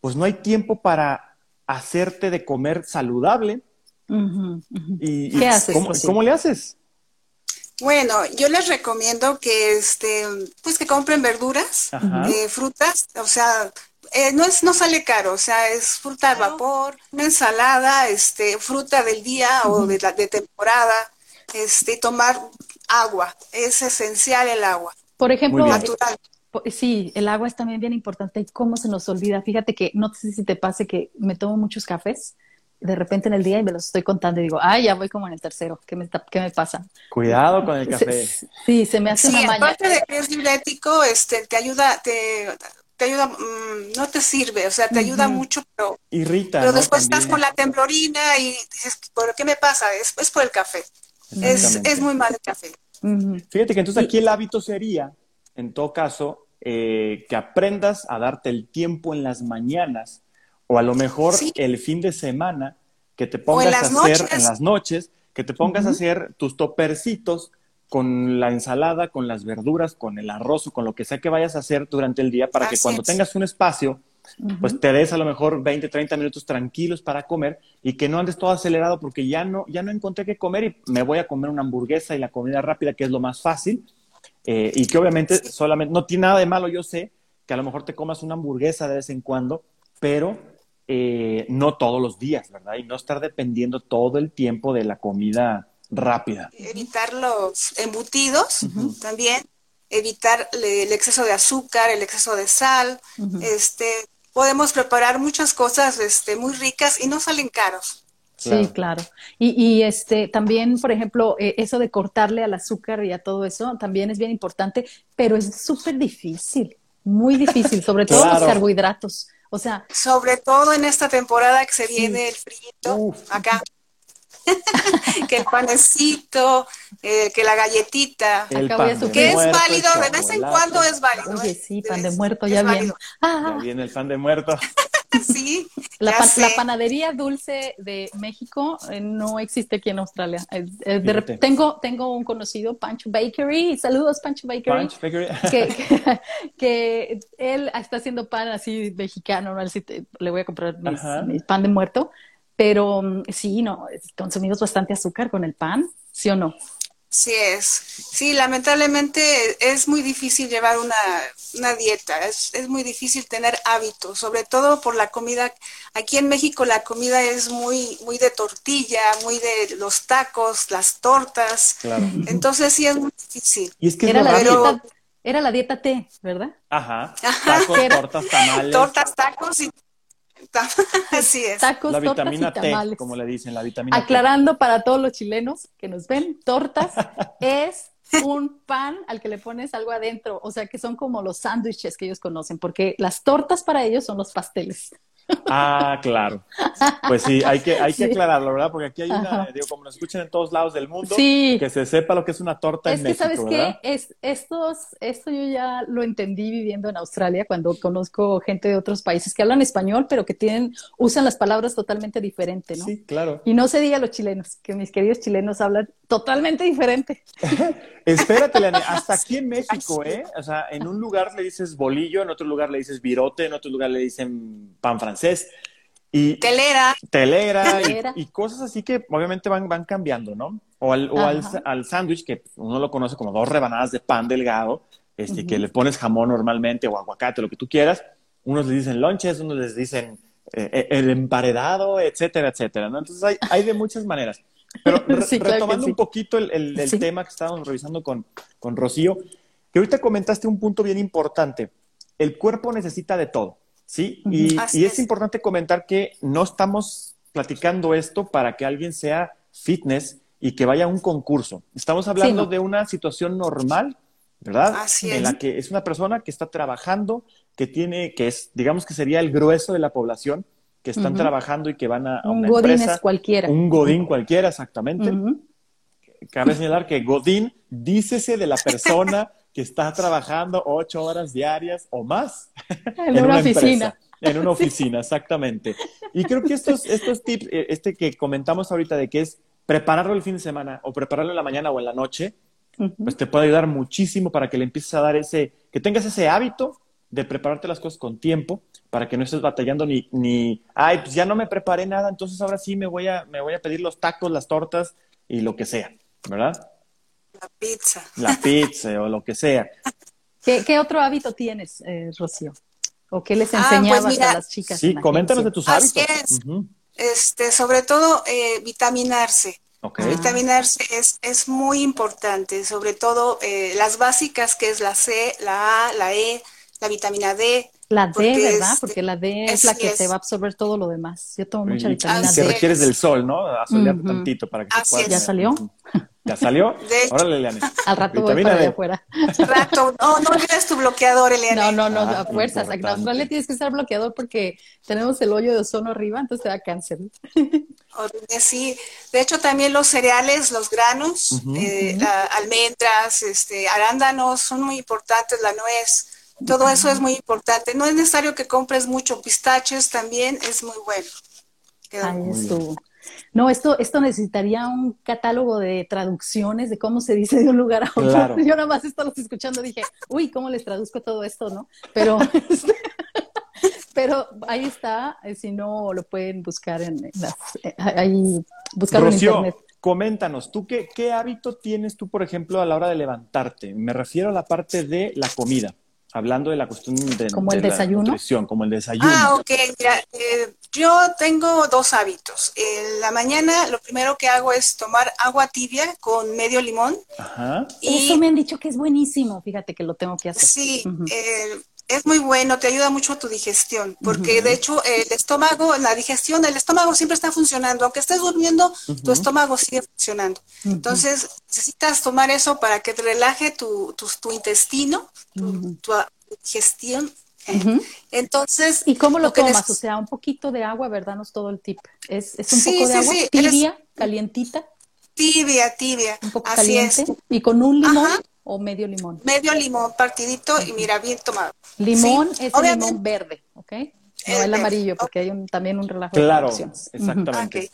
pues no hay tiempo para hacerte de comer saludable. Y, ¿Qué haces? ¿cómo, ¿Cómo le haces? Bueno, yo les recomiendo que este, pues que compren verduras, eh, frutas, o sea, eh, no es, no sale caro, o sea, es fruta al vapor, una ensalada, este, fruta del día o de, la, de temporada, este, tomar agua, es esencial el agua. Por ejemplo, natural. Sí, el agua es también bien importante. ¿Y cómo se nos olvida? Fíjate que no sé si te pase que me tomo muchos cafés de repente en el día y me los estoy contando y digo, ay, ya voy como en el tercero, ¿qué me, qué me pasa? Cuidado con el café. Sí, se me hace una maña. aparte de que es diurético, este, te ayuda, te, te ayuda, mm, no te sirve, o sea, te ayuda mucho, pero... Irrita, Pero después estás con la temblorina y dices, ¿por qué me pasa? Es, es por el café. Es, es, muy mal el café. Fíjate que entonces aquí el hábito sería, en todo caso, eh, que aprendas a darte el tiempo en las mañanas o a lo mejor el fin de semana que te pongas a hacer en las noches, que te pongas a hacer tus topercitos con la ensalada, con las verduras, con el arroz o con lo que sea que vayas a hacer durante el día para que cuando tengas un espacio, pues te des a lo mejor 20, 30 minutos tranquilos para comer y que no andes todo acelerado porque ya no, ya no encontré qué comer y me voy a comer una hamburguesa y la comida rápida que es lo más fácil eh, y que obviamente solamente, no tiene nada de malo, yo sé que a lo mejor te comas una hamburguesa de vez en cuando, pero eh, no todos los días, ¿verdad? Y no estar dependiendo todo el tiempo de la comida rápida. Evitar los embutidos también, evitar el exceso de azúcar, el exceso de sal. Este, podemos preparar muchas cosas este, muy ricas y no salen caros. Sí, claro. Y, este también, por ejemplo, eh, eso de cortarle al azúcar y a todo eso también es bien importante, pero es súper difícil, muy difícil, sobre todo los carbohidratos. O sea. Sobre todo en esta temporada que se viene el frío acá. que el panecito, eh, que la galletita, el que es válido, de vez en cuando es válido. Oye, ¿eh? sí, pan de muerto, ya viene. Ya viene el pan de muerto. sí. La, panadería dulce de México eh, no existe aquí en Australia. tengo, tengo un conocido, Pancho Bakery. Saludos, Pancho Bakery. Que, él está haciendo pan así mexicano. ¿no? le voy a comprar mi pan de muerto. Pero mm, sí, no, consumimos bastante azúcar con el pan, ¿sí o no? Sí es. Sí, lamentablemente es muy difícil llevar una, una dieta, es, es, muy difícil tener hábitos, sobre todo por la comida. Aquí en México la comida es muy, muy de tortilla, muy de los tacos, las tortas. Entonces sí es muy difícil. Y es que era, la dieta, era la dieta T, ¿verdad? Ajá. Tacos, tortas, tamales. Tortas, tacos y Así es. Tacos, la vitamina T, como le dicen, la vitamina Aclarando para todos los chilenos que nos ven, tortas es un pan al que le pones algo adentro, o sea que son como los sándwiches que ellos conocen, porque las tortas para ellos son los pasteles. Ah, claro. Pues sí, hay que, hay que aclararlo, ¿verdad? Porque aquí hay una, digo, como nos escuchan en todos lados del mundo, que se sepa lo que es una torta es en que, México, ¿sabes ¿verdad? qué? Es, estos, esto yo ya lo entendí viviendo en Australia, cuando conozco gente de otros países que hablan español, pero que tienen, usan las palabras totalmente diferente, ¿no? Sí, claro. Y no se diga a los chilenos, que mis queridos chilenos hablan totalmente diferente. Espérate, Leane, hasta aquí en México, ¿eh? O sea, en un lugar le dices bolillo, en otro lugar le dices virote, en otro lugar le dicen pan francés. Y telera. Telera, Y, y, cosas así que obviamente van, van cambiando, ¿no? O al, o al, al sándwich, que uno lo conoce como dos rebanadas de pan delgado, este, uh -huh. que le pones jamón normalmente o aguacate, lo que tú quieras. Unos les dicen lonches, unos les dicen eh, el emparedado, etcétera, etcétera, ¿no? Entonces hay, hay de muchas maneras. Pero re sí, claro retomando sí. un poquito el, el, el sí. tema que estábamos revisando con, con Rocío, que ahorita comentaste un punto bien importante. El cuerpo necesita de todo. ¿Sí? Y, y es, es, importante comentar que no estamos platicando esto para que alguien sea fitness y que vaya a un concurso. Estamos hablando sí, no. de una situación normal, ¿verdad? Así en es. la que es una persona que está trabajando, que tiene, que es, digamos que sería el grueso de la población, que están uh -huh. trabajando y que van a, a un una godín empresa. es cualquiera. Un godín cualquiera, exactamente. Uh -huh. Cabe señalar que godín, dícese de la persona que está trabajando ocho horas diarias o más en, en una, oficina. Empresa, en una oficina, exactamente. Y creo que estos, estos tips, eh, este que comentamos ahorita de que es prepararlo el fin de semana o prepararlo en la mañana o en la noche, uh -huh. pues te puede ayudar muchísimo para que le empieces a dar ese, que tengas ese hábito de prepararte las cosas con tiempo para que no estés batallando ni, ni, ay, pues ya no me preparé nada, entonces ahora sí me voy a, me voy a pedir los tacos, las tortas y lo que sea, ¿verdad? La pizza. La pizza o lo que sea. ¿Qué, qué otro hábito tienes, eh, Rocío? ¿O qué les enseñabas ah, pues mira, a las chicas? Sí, coméntanos de tus hábitos. Así es. Uh -huh. este, sobre todo, eh, vitaminarse. Okay. Vitaminarse es, es muy importante, sobre todo eh, las básicas que es la C, la A, la E, la vitamina D. La D, ¿verdad? Porque la D es, es la que es. te va a absorber todo lo demás. Yo tomo mucha vitamina D. Requieres del sol, ¿no? A solearte uh -huh. tantito para que Así se pueda. ¿Ya salió? ¿Ya salió? De hecho, Órale, Eliane. Al rato voy para allá afuera. rato. No, no olvides tu bloqueador, Eliane. No, no, no, ah, a fuerzas. En Australia tienes que usar bloqueador porque tenemos el hoyo de ozono arriba, entonces te da cáncer. Sí, de hecho también los cereales, los granos, uh -huh, eh, uh -huh. almendras, este, arándanos son muy importantes, la nuez. Todo eso es muy importante. No es necesario que compres mucho. Pistaches también es muy bueno. Quedó Ahí estuvo. No, esto, esto necesitaría un catálogo de traducciones de cómo se dice de un lugar a otro. Claro. Yo nada más los escuchando dije, uy, ¿cómo les traduzco todo esto, no? Pero, pero ahí está, eh, si no lo pueden buscar en las, eh, ahí, buscarlo en internet. Coméntanos, ¿tú qué, qué hábito tienes tú, por ejemplo, a la hora de levantarte? Me refiero a la parte de la comida hablando de la cuestión de, como de el desayuno. nutrición, como el desayuno. Ah, ok. Mira, eh, yo tengo dos hábitos. En la mañana lo primero que hago es tomar agua tibia con medio limón. Ajá. Y, Eso me han dicho que es buenísimo. Fíjate que lo tengo que hacer. Sí, uh -huh. eh, es muy bueno, te ayuda mucho a tu digestión, porque uh -huh. de hecho el estómago, la digestión, el estómago siempre está funcionando, aunque estés durmiendo, uh -huh. tu estómago sigue funcionando. Entonces necesitas tomar eso para que te relaje tu, tu, tu intestino, tu, tu digestión. Entonces. ¿Y cómo lo, lo tomas? O sea, un poquito de agua, ¿verdad? No es todo el tip. Es, es un sí, poco de sí, agua sí. tibia, Eres... calientita. Tibia, tibia. Un poco Así caliente. Es. Y con un limón. Ajá o medio limón? Medio limón partidito y mira, bien tomado. Limón sí, es el limón verde, ¿ok? No el, el amarillo, porque hay un, también un relajo claro, de opciones. exactamente. Okay.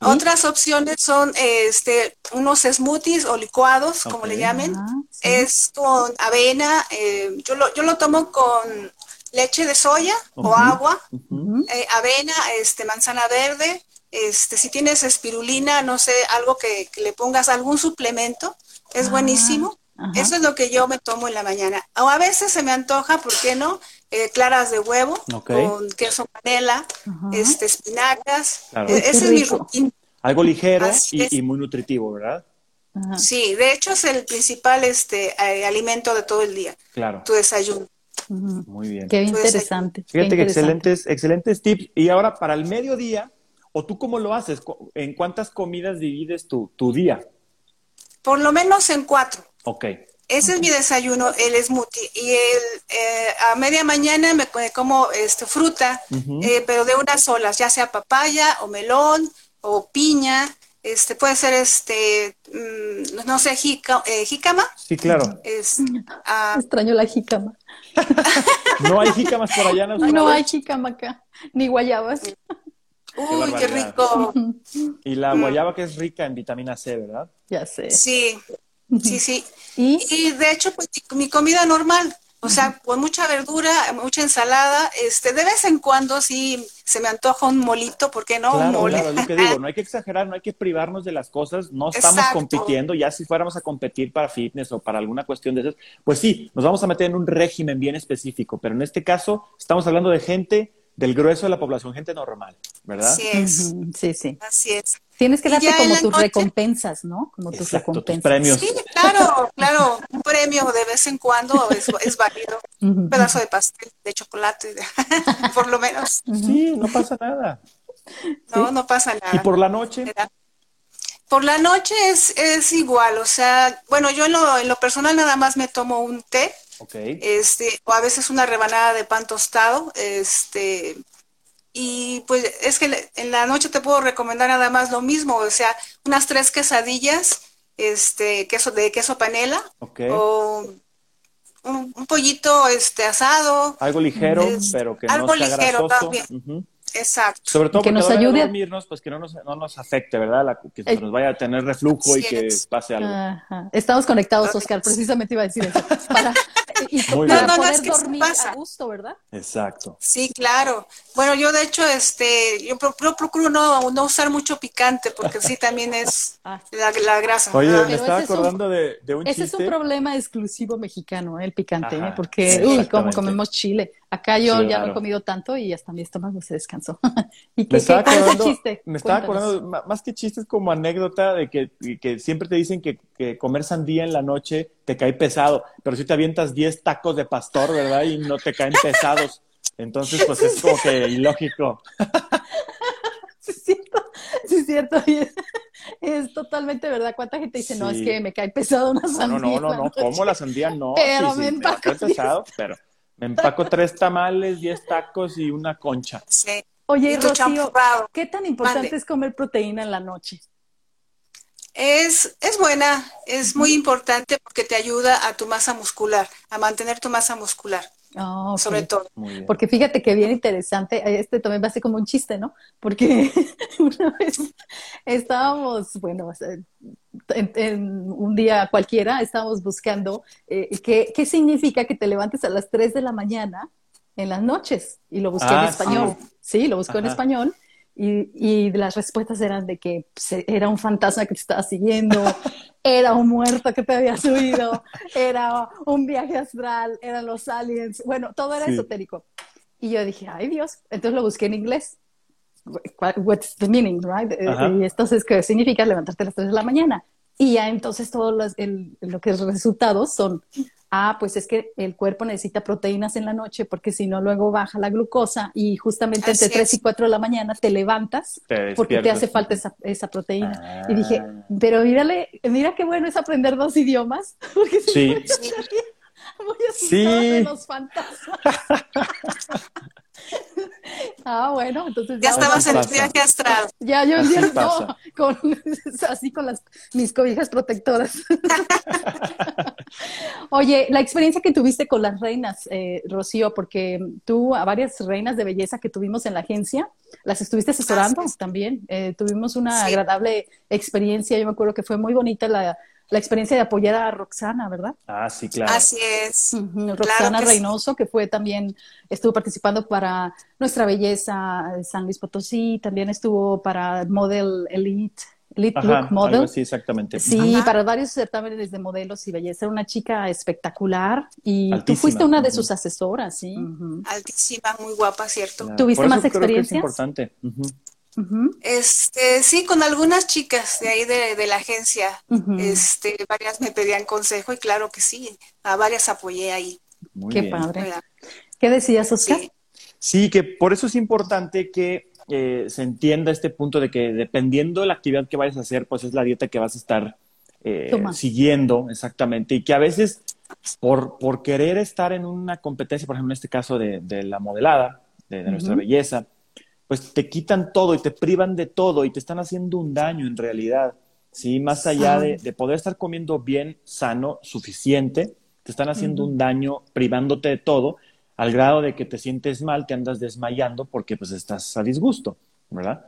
Otras opciones son este, unos smoothies o licuados, okay. como le llamen. Ah, sí. Es con avena. Eh, yo, lo, yo lo tomo con leche de soya uh -huh. o agua, uh -huh. eh, avena, este, manzana verde. Este, si tienes espirulina, no sé, algo que, que le pongas algún suplemento, es ah. buenísimo. Ajá. Eso es lo que yo me tomo en la mañana. O a veces se me antoja, ¿por qué no? Eh, claras de huevo okay. con queso panela, este, espinacas. Claro. Eh, ese es mi rutina. Algo ligero y, y, muy nutritivo, ¿verdad? Ajá. Sí, de hecho es el principal este, eh, alimento de todo el día. Claro. Tu desayuno. Uh -huh. Muy bien. Qué interesante. Fíjate qué que excelentes, excelentes tips. Y ahora para el mediodía, ¿o tú cómo lo haces? ¿En cuántas comidas divides tu, tu día? Por lo menos en cuatro. Ok. Ese es mi desayuno, el smoothie. Y el, eh, a media mañana me como este, fruta, eh, pero de unas solas, ya sea papaya o melón o piña. Este, puede ser este, mm, no sé, eh, jícama. Sí, claro. Ah, Extraño la jícama. no hay jícamas por allá. No, no hay jícama acá, ni guayabas. Uy, qué, rico. Y la guayaba que es rica en vitamina C, ¿verdad? Ya sé. Sí, sí, sí. ¿Y? de hecho, pues mi comida normal, o sea, con mucha verdura, mucha ensalada, este, de vez en cuando sí se me antoja un molito, ¿por qué no? un mole. Claro, lo que digo, no hay que exagerar, no hay que privarnos de las cosas, no estamos compitiendo, ya si fuéramos a competir para fitness o para alguna cuestión de esas, pues sí, nos vamos a meter en un régimen bien específico, pero en este caso estamos hablando de gente del grueso de la población, gente normal, ¿verdad? Así es. Sí, sí. Así es. Tienes que darte como tus recompensas, ¿no? Como tus recompensas. premios. Sí, claro, claro. Un premio de vez en cuando es, es válido. Un pedazo de pastel, de chocolate, por lo menos. Sí, no pasa nada. No, no pasa nada. ¿Y por la noche? Por la noche es, es igual, o sea, bueno, yo en lo, en lo personal nada más me tomo un té este, o a veces una rebanada de pan tostado, este, y pues es que en la noche te puedo recomendar nada más lo mismo, o sea, unas tres quesadillas, este, queso de queso panela, o un, pollito este asado. Algo ligero, pero que no sea ligero También. Exacto. Sobre todo que nos ayude a dormirnos, pues que no nos, no nos afecte, ¿verdad? que nos vaya a tener reflujo y que pase algo. Estamos conectados, Oscar, precisamente iba a decir eso. Para, y para poder dormir a gusto, ¿verdad? Exacto. Sí, claro. Bueno, yo de hecho, este, yo, procuro no, no, usar mucho picante porque sí también es ah. la, grasa. Oye, me estaba acordando de, de, un ese chiste. Ese es un problema exclusivo mexicano, ¿eh? el picante, ¿eh? porque, uy, como comemos chile. Acá yo ya no he comido tanto y hasta mi estómago se descansó. ¿Y qué, me estaba acordando, chiste? Me estaba acordando, más que chistes, como anécdota de que, que siempre te dicen que, que, comer sandía en la noche te cae pesado, pero si te avientas 10 tacos de pastor, ¿verdad? Y no te caen pesados. Entonces, pues es como que ilógico. Sí, es cierto, sí, es cierto. Es, totalmente verdad. ¿Cuánta gente dice, no, es que me cae pesado una sandía? No, no, no, no, como la sandía no. Pero sí, me sí, me cae pesado, pero me empaco tres tamales, diez tacos y una concha. Sí. Oye, Rocío, ¿qué tan importante es comer proteína en la noche? Es, es buena, es muy importante porque te ayuda a tu masa muscular, a mantener tu masa muscular. Ah, sobre todo. Porque fíjate que bien interesante, este también va a ser como un chiste, ¿no? Porque una vez estábamos, bueno, en, un día cualquiera estábamos buscando eh, qué, qué, significa que te levantes a las 3 de la mañana en las noches y lo busqué en ah, español. Sí, lo busqué en español y, y, las respuestas eran de que pues, era un fantasma que te estaba siguiendo, era un muerto que te había subido, era un viaje astral, eran los aliens, bueno, todo era esotérico. Y yo dije, ay Dios, entonces lo busqué en inglés. What's the meaning, right? Eh, y entonces, ¿qué significa levantarte a las 3 de la mañana? Y ya entonces todos los, el, lo que es resultados son ah, pues es que el cuerpo necesita proteínas en la noche porque si no luego baja la glucosa y justamente entre 3 y 4 de la mañana te levantas porque te hace falta esa, esa proteína. Y dije, ah. pero mírale, mira qué bueno es aprender dos idiomas. Porque sí. voy a sí. de los fantasmas. Ah, bueno, entonces ya, estabas en el viaje astral. Ya, yo así, con, así con las, mis cobijas protectoras. Oye, la experiencia que tuviste con las reinas, eh, Rocío, porque tú a varias reinas de belleza que tuvimos en la agencia, las estuviste asesorando también. Eh, tuvimos una agradable experiencia. Yo me acuerdo que fue muy bonita la, la experiencia de apoyar a Roxana, ¿verdad? Ah, sí, claro. Así es. Roxana Reynoso, que fue también, estuvo participando para Nuestra Belleza San Luis Potosí, también estuvo para Model Elite. Elite Look Model. sí, exactamente. Sí, para varios certámenes de modelos y belleza. Era una chica espectacular y tú fuiste una de sus asesoras, ¿sí? Altísima, muy guapa, ¿cierto? ¿Tuviste más experiencias? es importante. Este, sí, con algunas chicas de ahí de, la agencia, este, varias me pedían consejo y claro que sí, a varias apoyé ahí. Qué padre. ¿Qué decías, Oscar? Sí. que por eso es importante que eh, se entienda este punto de que dependiendo de la actividad que vayas a hacer, pues es la dieta que vas a estar eh, siguiendo exactamente y que a veces por, por querer estar en una competencia, por ejemplo, en este caso de, la modelada, de, nuestra belleza, pues te quitan todo y te privan de todo y te están haciendo un daño en realidad. ¿sí? Más allá de, de, poder estar comiendo bien, sano, suficiente, te están haciendo un daño privándote de todo, al grado de que te sientes mal, te andas desmayando porque pues estás a disgusto, ¿verdad?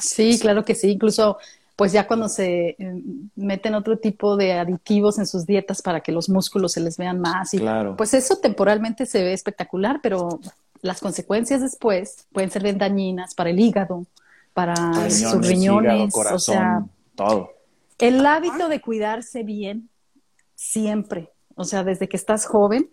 sí, claro que sí. Incluso pues ya cuando se eh, meten otro tipo de aditivos en sus dietas para que los músculos se les vean más y claro. pues eso temporalmente se ve espectacular, pero las consecuencias después pueden ser bien dañinas para el hígado, para sus riñones, o sea, todo. El hábito de cuidarse bien siempre, o sea, desde que estás joven,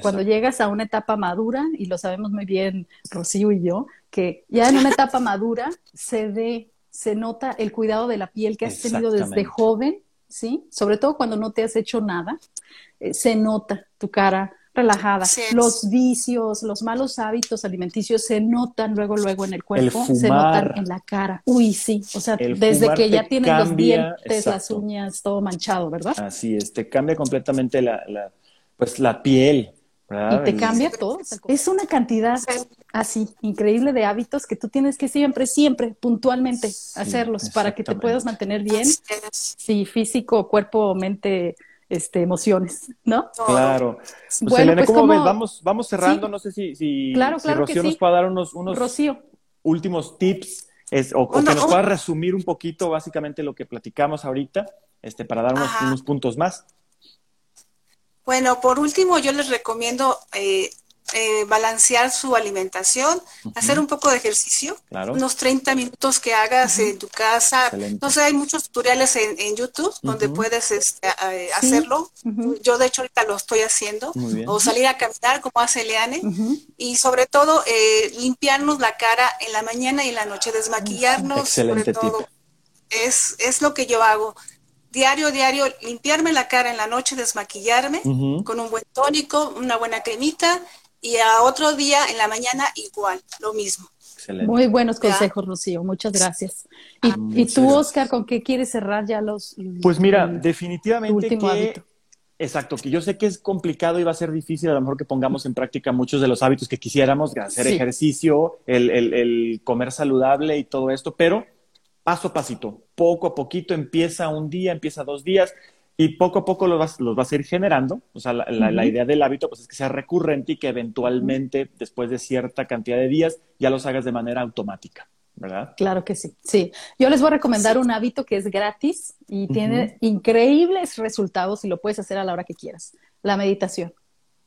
cuando llegas a una etapa madura, y lo sabemos muy bien Rocío y yo, que ya en una etapa madura se ve, se nota el cuidado de la piel que has tenido desde joven, ¿sí? Sobre todo cuando no te has hecho nada, eh, se nota tu cara, relajada. Los vicios, los malos hábitos alimenticios se notan luego, luego en el cuerpo, se notan en la cara. Uy, sí, o sea, desde que ya tienes los dientes, las uñas, todo manchado, ¿verdad? Así es, te cambia completamente la, la pues la piel. Y te cambia todo. Es una cantidad así, increíble de hábitos que tú tienes que siempre, siempre, puntualmente hacerlos para que te puedas mantener bien. Sí, físico, cuerpo, mente, este, emociones, ¿no? Claro. Pues bueno, pues ¿cómo ves? Vamos, vamos cerrando, no sé si, si, Rocío nos puede dar unos, unos últimos tips o, que nos pueda resumir un poquito básicamente lo que platicamos ahorita, este, para dar unos, unos puntos más. Bueno, por último, yo les recomiendo eh, eh, balancear su alimentación, hacer un poco de ejercicio, unos 30 minutos que hagas en tu casa. No sé, hay muchos tutoriales en, YouTube donde puedes este, hacerlo. Yo de hecho ahorita lo estoy haciendo. O salir a caminar como hace Leane. Y sobre todo eh, limpiarnos la cara en la mañana y en la noche, desmaquillarnos. Excelente sobre todo. Es, es lo que yo hago diario, diario, limpiarme la cara en la noche, desmaquillarme con un buen tónico, una buena cremita y a otro día en la mañana igual, lo mismo. Muy buenos consejos, Rocío. Muchas gracias. ¿Y, ah, tú, Oscar, con qué quieres cerrar ya los... Pues mira, definitivamente que... Exacto, que yo sé que es complicado y va a ser difícil a lo mejor que pongamos en práctica muchos de los hábitos que quisiéramos, hacer ejercicio, el, el comer saludable y todo esto, pero paso a pasito, poco a poquito, empieza un día, empieza dos días, y poco a poco los vas, los vas a ir generando. O sea, la, idea del hábito pues, es que sea recurrente y que eventualmente, después de cierta cantidad de días, ya los hagas de manera automática. ¿verdad? Claro que sí, sí. Yo les voy a recomendar un hábito que es gratis y tiene increíbles resultados y lo puedes hacer a la hora que quieras. La meditación,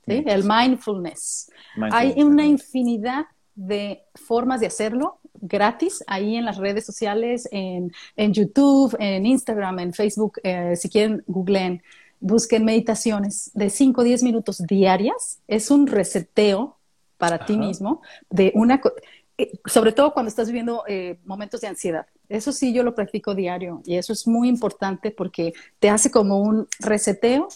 ¿sí? El mindfulness. Hay una infinidad de formas de hacerlo gratis ahí en las redes sociales, en, YouTube, en Instagram, en Facebook, eh, si quieren, googleen, busquen meditaciones de 5 o 10 minutos diarias. Es un reseteo para ti mismo de una, eh, sobre todo cuando estás viviendo eh, momentos de ansiedad. Eso sí, yo lo practico diario y eso es muy importante porque te hace como un reseteo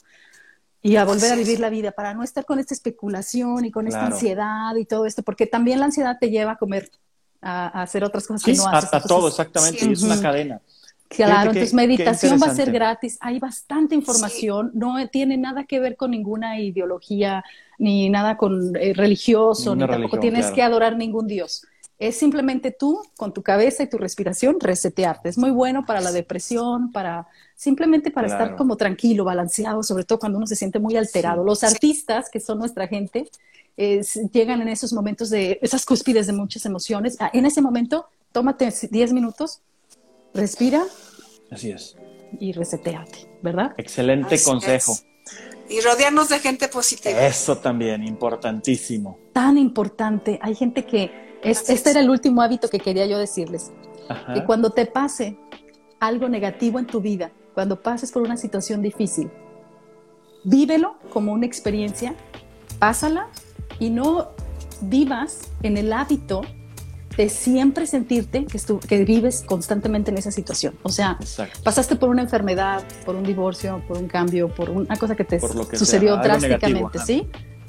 y a volver a vivir la vida para no estar con esta especulación y con esta ansiedad y todo esto, porque también la ansiedad te lleva a comer a, hacer otras cosas que no haces. A, todo, exactamente, y es una cadena. Claro, entonces meditación va a ser gratis, hay bastante información, no tiene nada que ver con ninguna ideología, ni nada con eh, religioso, ni tampoco tienes que adorar ningún dios. Es simplemente tú, con tu cabeza y tu respiración, resetearte. Es muy bueno para la depresión, para simplemente para estar como tranquilo, balanceado, sobre todo cuando uno se siente muy alterado. Los artistas, que son nuestra gente, llegan en esos momentos de esas cúspides de muchas emociones. Ah, en ese momento, tómate 10 minutos, respira. Así es. Y reseteate, ¿verdad? Excelente consejo. Y rodearnos de gente positiva. Eso también, importantísimo. Tan importante. Hay gente que, es, este era el último hábito que quería yo decirles, que cuando te pase algo negativo en tu vida, cuando pases por una situación difícil, vívelo como una experiencia, pásala y no vivas en el hábito de siempre sentirte que, que vives constantemente en esa situación. O sea, pasaste por una enfermedad, por un divorcio, por un cambio, por una cosa que te sucedió drásticamente, ¿sí?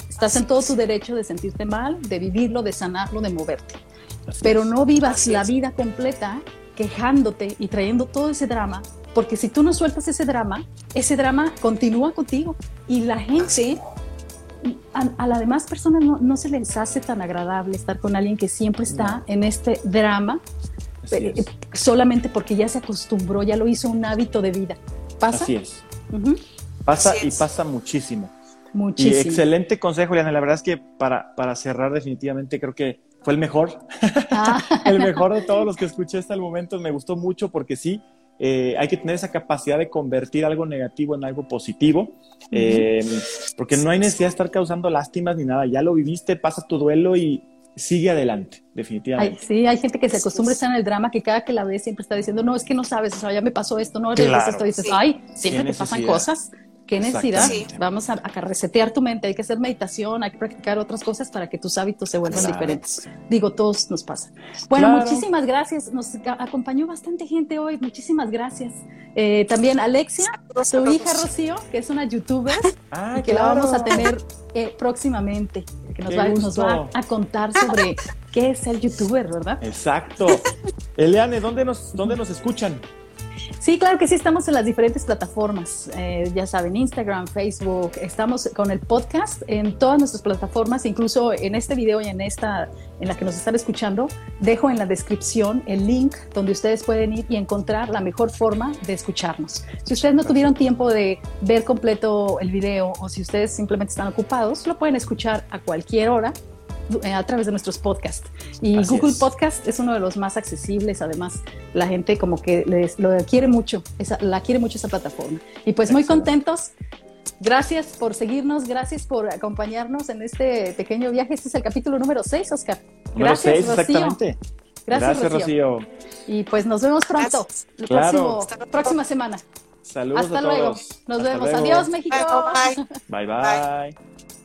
Estás en todo tu derecho de sentirte mal, de vivirlo, de sanarlo, de moverte. Pero no vivas la vida completa quejándote y trayendo todo ese drama porque si tú no sueltas ese drama, ese drama continúa contigo y la gente, a, las demás personas no, se les hace tan agradable estar con alguien que siempre está en este drama, eh, solamente porque ya se acostumbró, ya lo hizo un hábito de vida. ¿Pasa? Así es. Pasa y pasa muchísimo. Muchísimo. Y excelente consejo, Liana. La verdad es que para, para cerrar definitivamente creo que fue el mejor. Ah. el mejor de todos los que escuché hasta el momento. Me gustó mucho porque sí, eh, hay que tener esa capacidad de convertir algo negativo en algo positivo, eh, porque no hay necesidad de estar causando lástimas ni nada. Ya lo viviste, pasa tu duelo y sigue adelante, definitivamente. sí, hay gente que se acostumbra a estar en el drama, que cada que la ve siempre está diciendo, no, es que no sabes, o sea, ya me pasó esto, no, claro. esto, dices, ay, siempre te pasan cosas ¿Qué necesidad? Vamos a, resetear tu mente, hay que hacer meditación, hay que practicar otras cosas para que tus hábitos se vuelvan diferentes. Digo, todos nos pasa. Bueno, muchísimas gracias. Nos acompañó bastante gente hoy. Muchísimas gracias. Eh, también Alexia, tu hija Rocío, que es una youtuber, ah, que la vamos a tener eh, próximamente, que nos va, nos va, a contar sobre qué es el youtuber, ¿verdad? Exacto. Eliane, ¿dónde nos, dónde nos escuchan? Sí, claro que sí, estamos en las diferentes plataformas, eh, ya saben, Instagram, Facebook, estamos con el podcast en todas nuestras plataformas, incluso en este video y en esta, en la que nos están escuchando, dejo en la descripción el link donde ustedes pueden ir y encontrar la mejor forma de escucharnos. Si ustedes no tuvieron tiempo de ver completo el video o si ustedes simplemente están ocupados, lo pueden escuchar a cualquier hora a través de nuestros podcasts. Y Google Podcast es uno de los más accesibles, además la gente como que les, lo quiere mucho, esa, la quiere mucho esa plataforma. Y pues muy contentos. Gracias por seguirnos, gracias por acompañarnos en este pequeño viaje. Este es el capítulo número 6, Oscar. Gracias, Rocío. exactamente. Gracias, Rocío. Y pues nos vemos pronto, la próxima semana. Saludos Hasta a luego. Todos. Nos vemos. Adiós, México. bye. bye.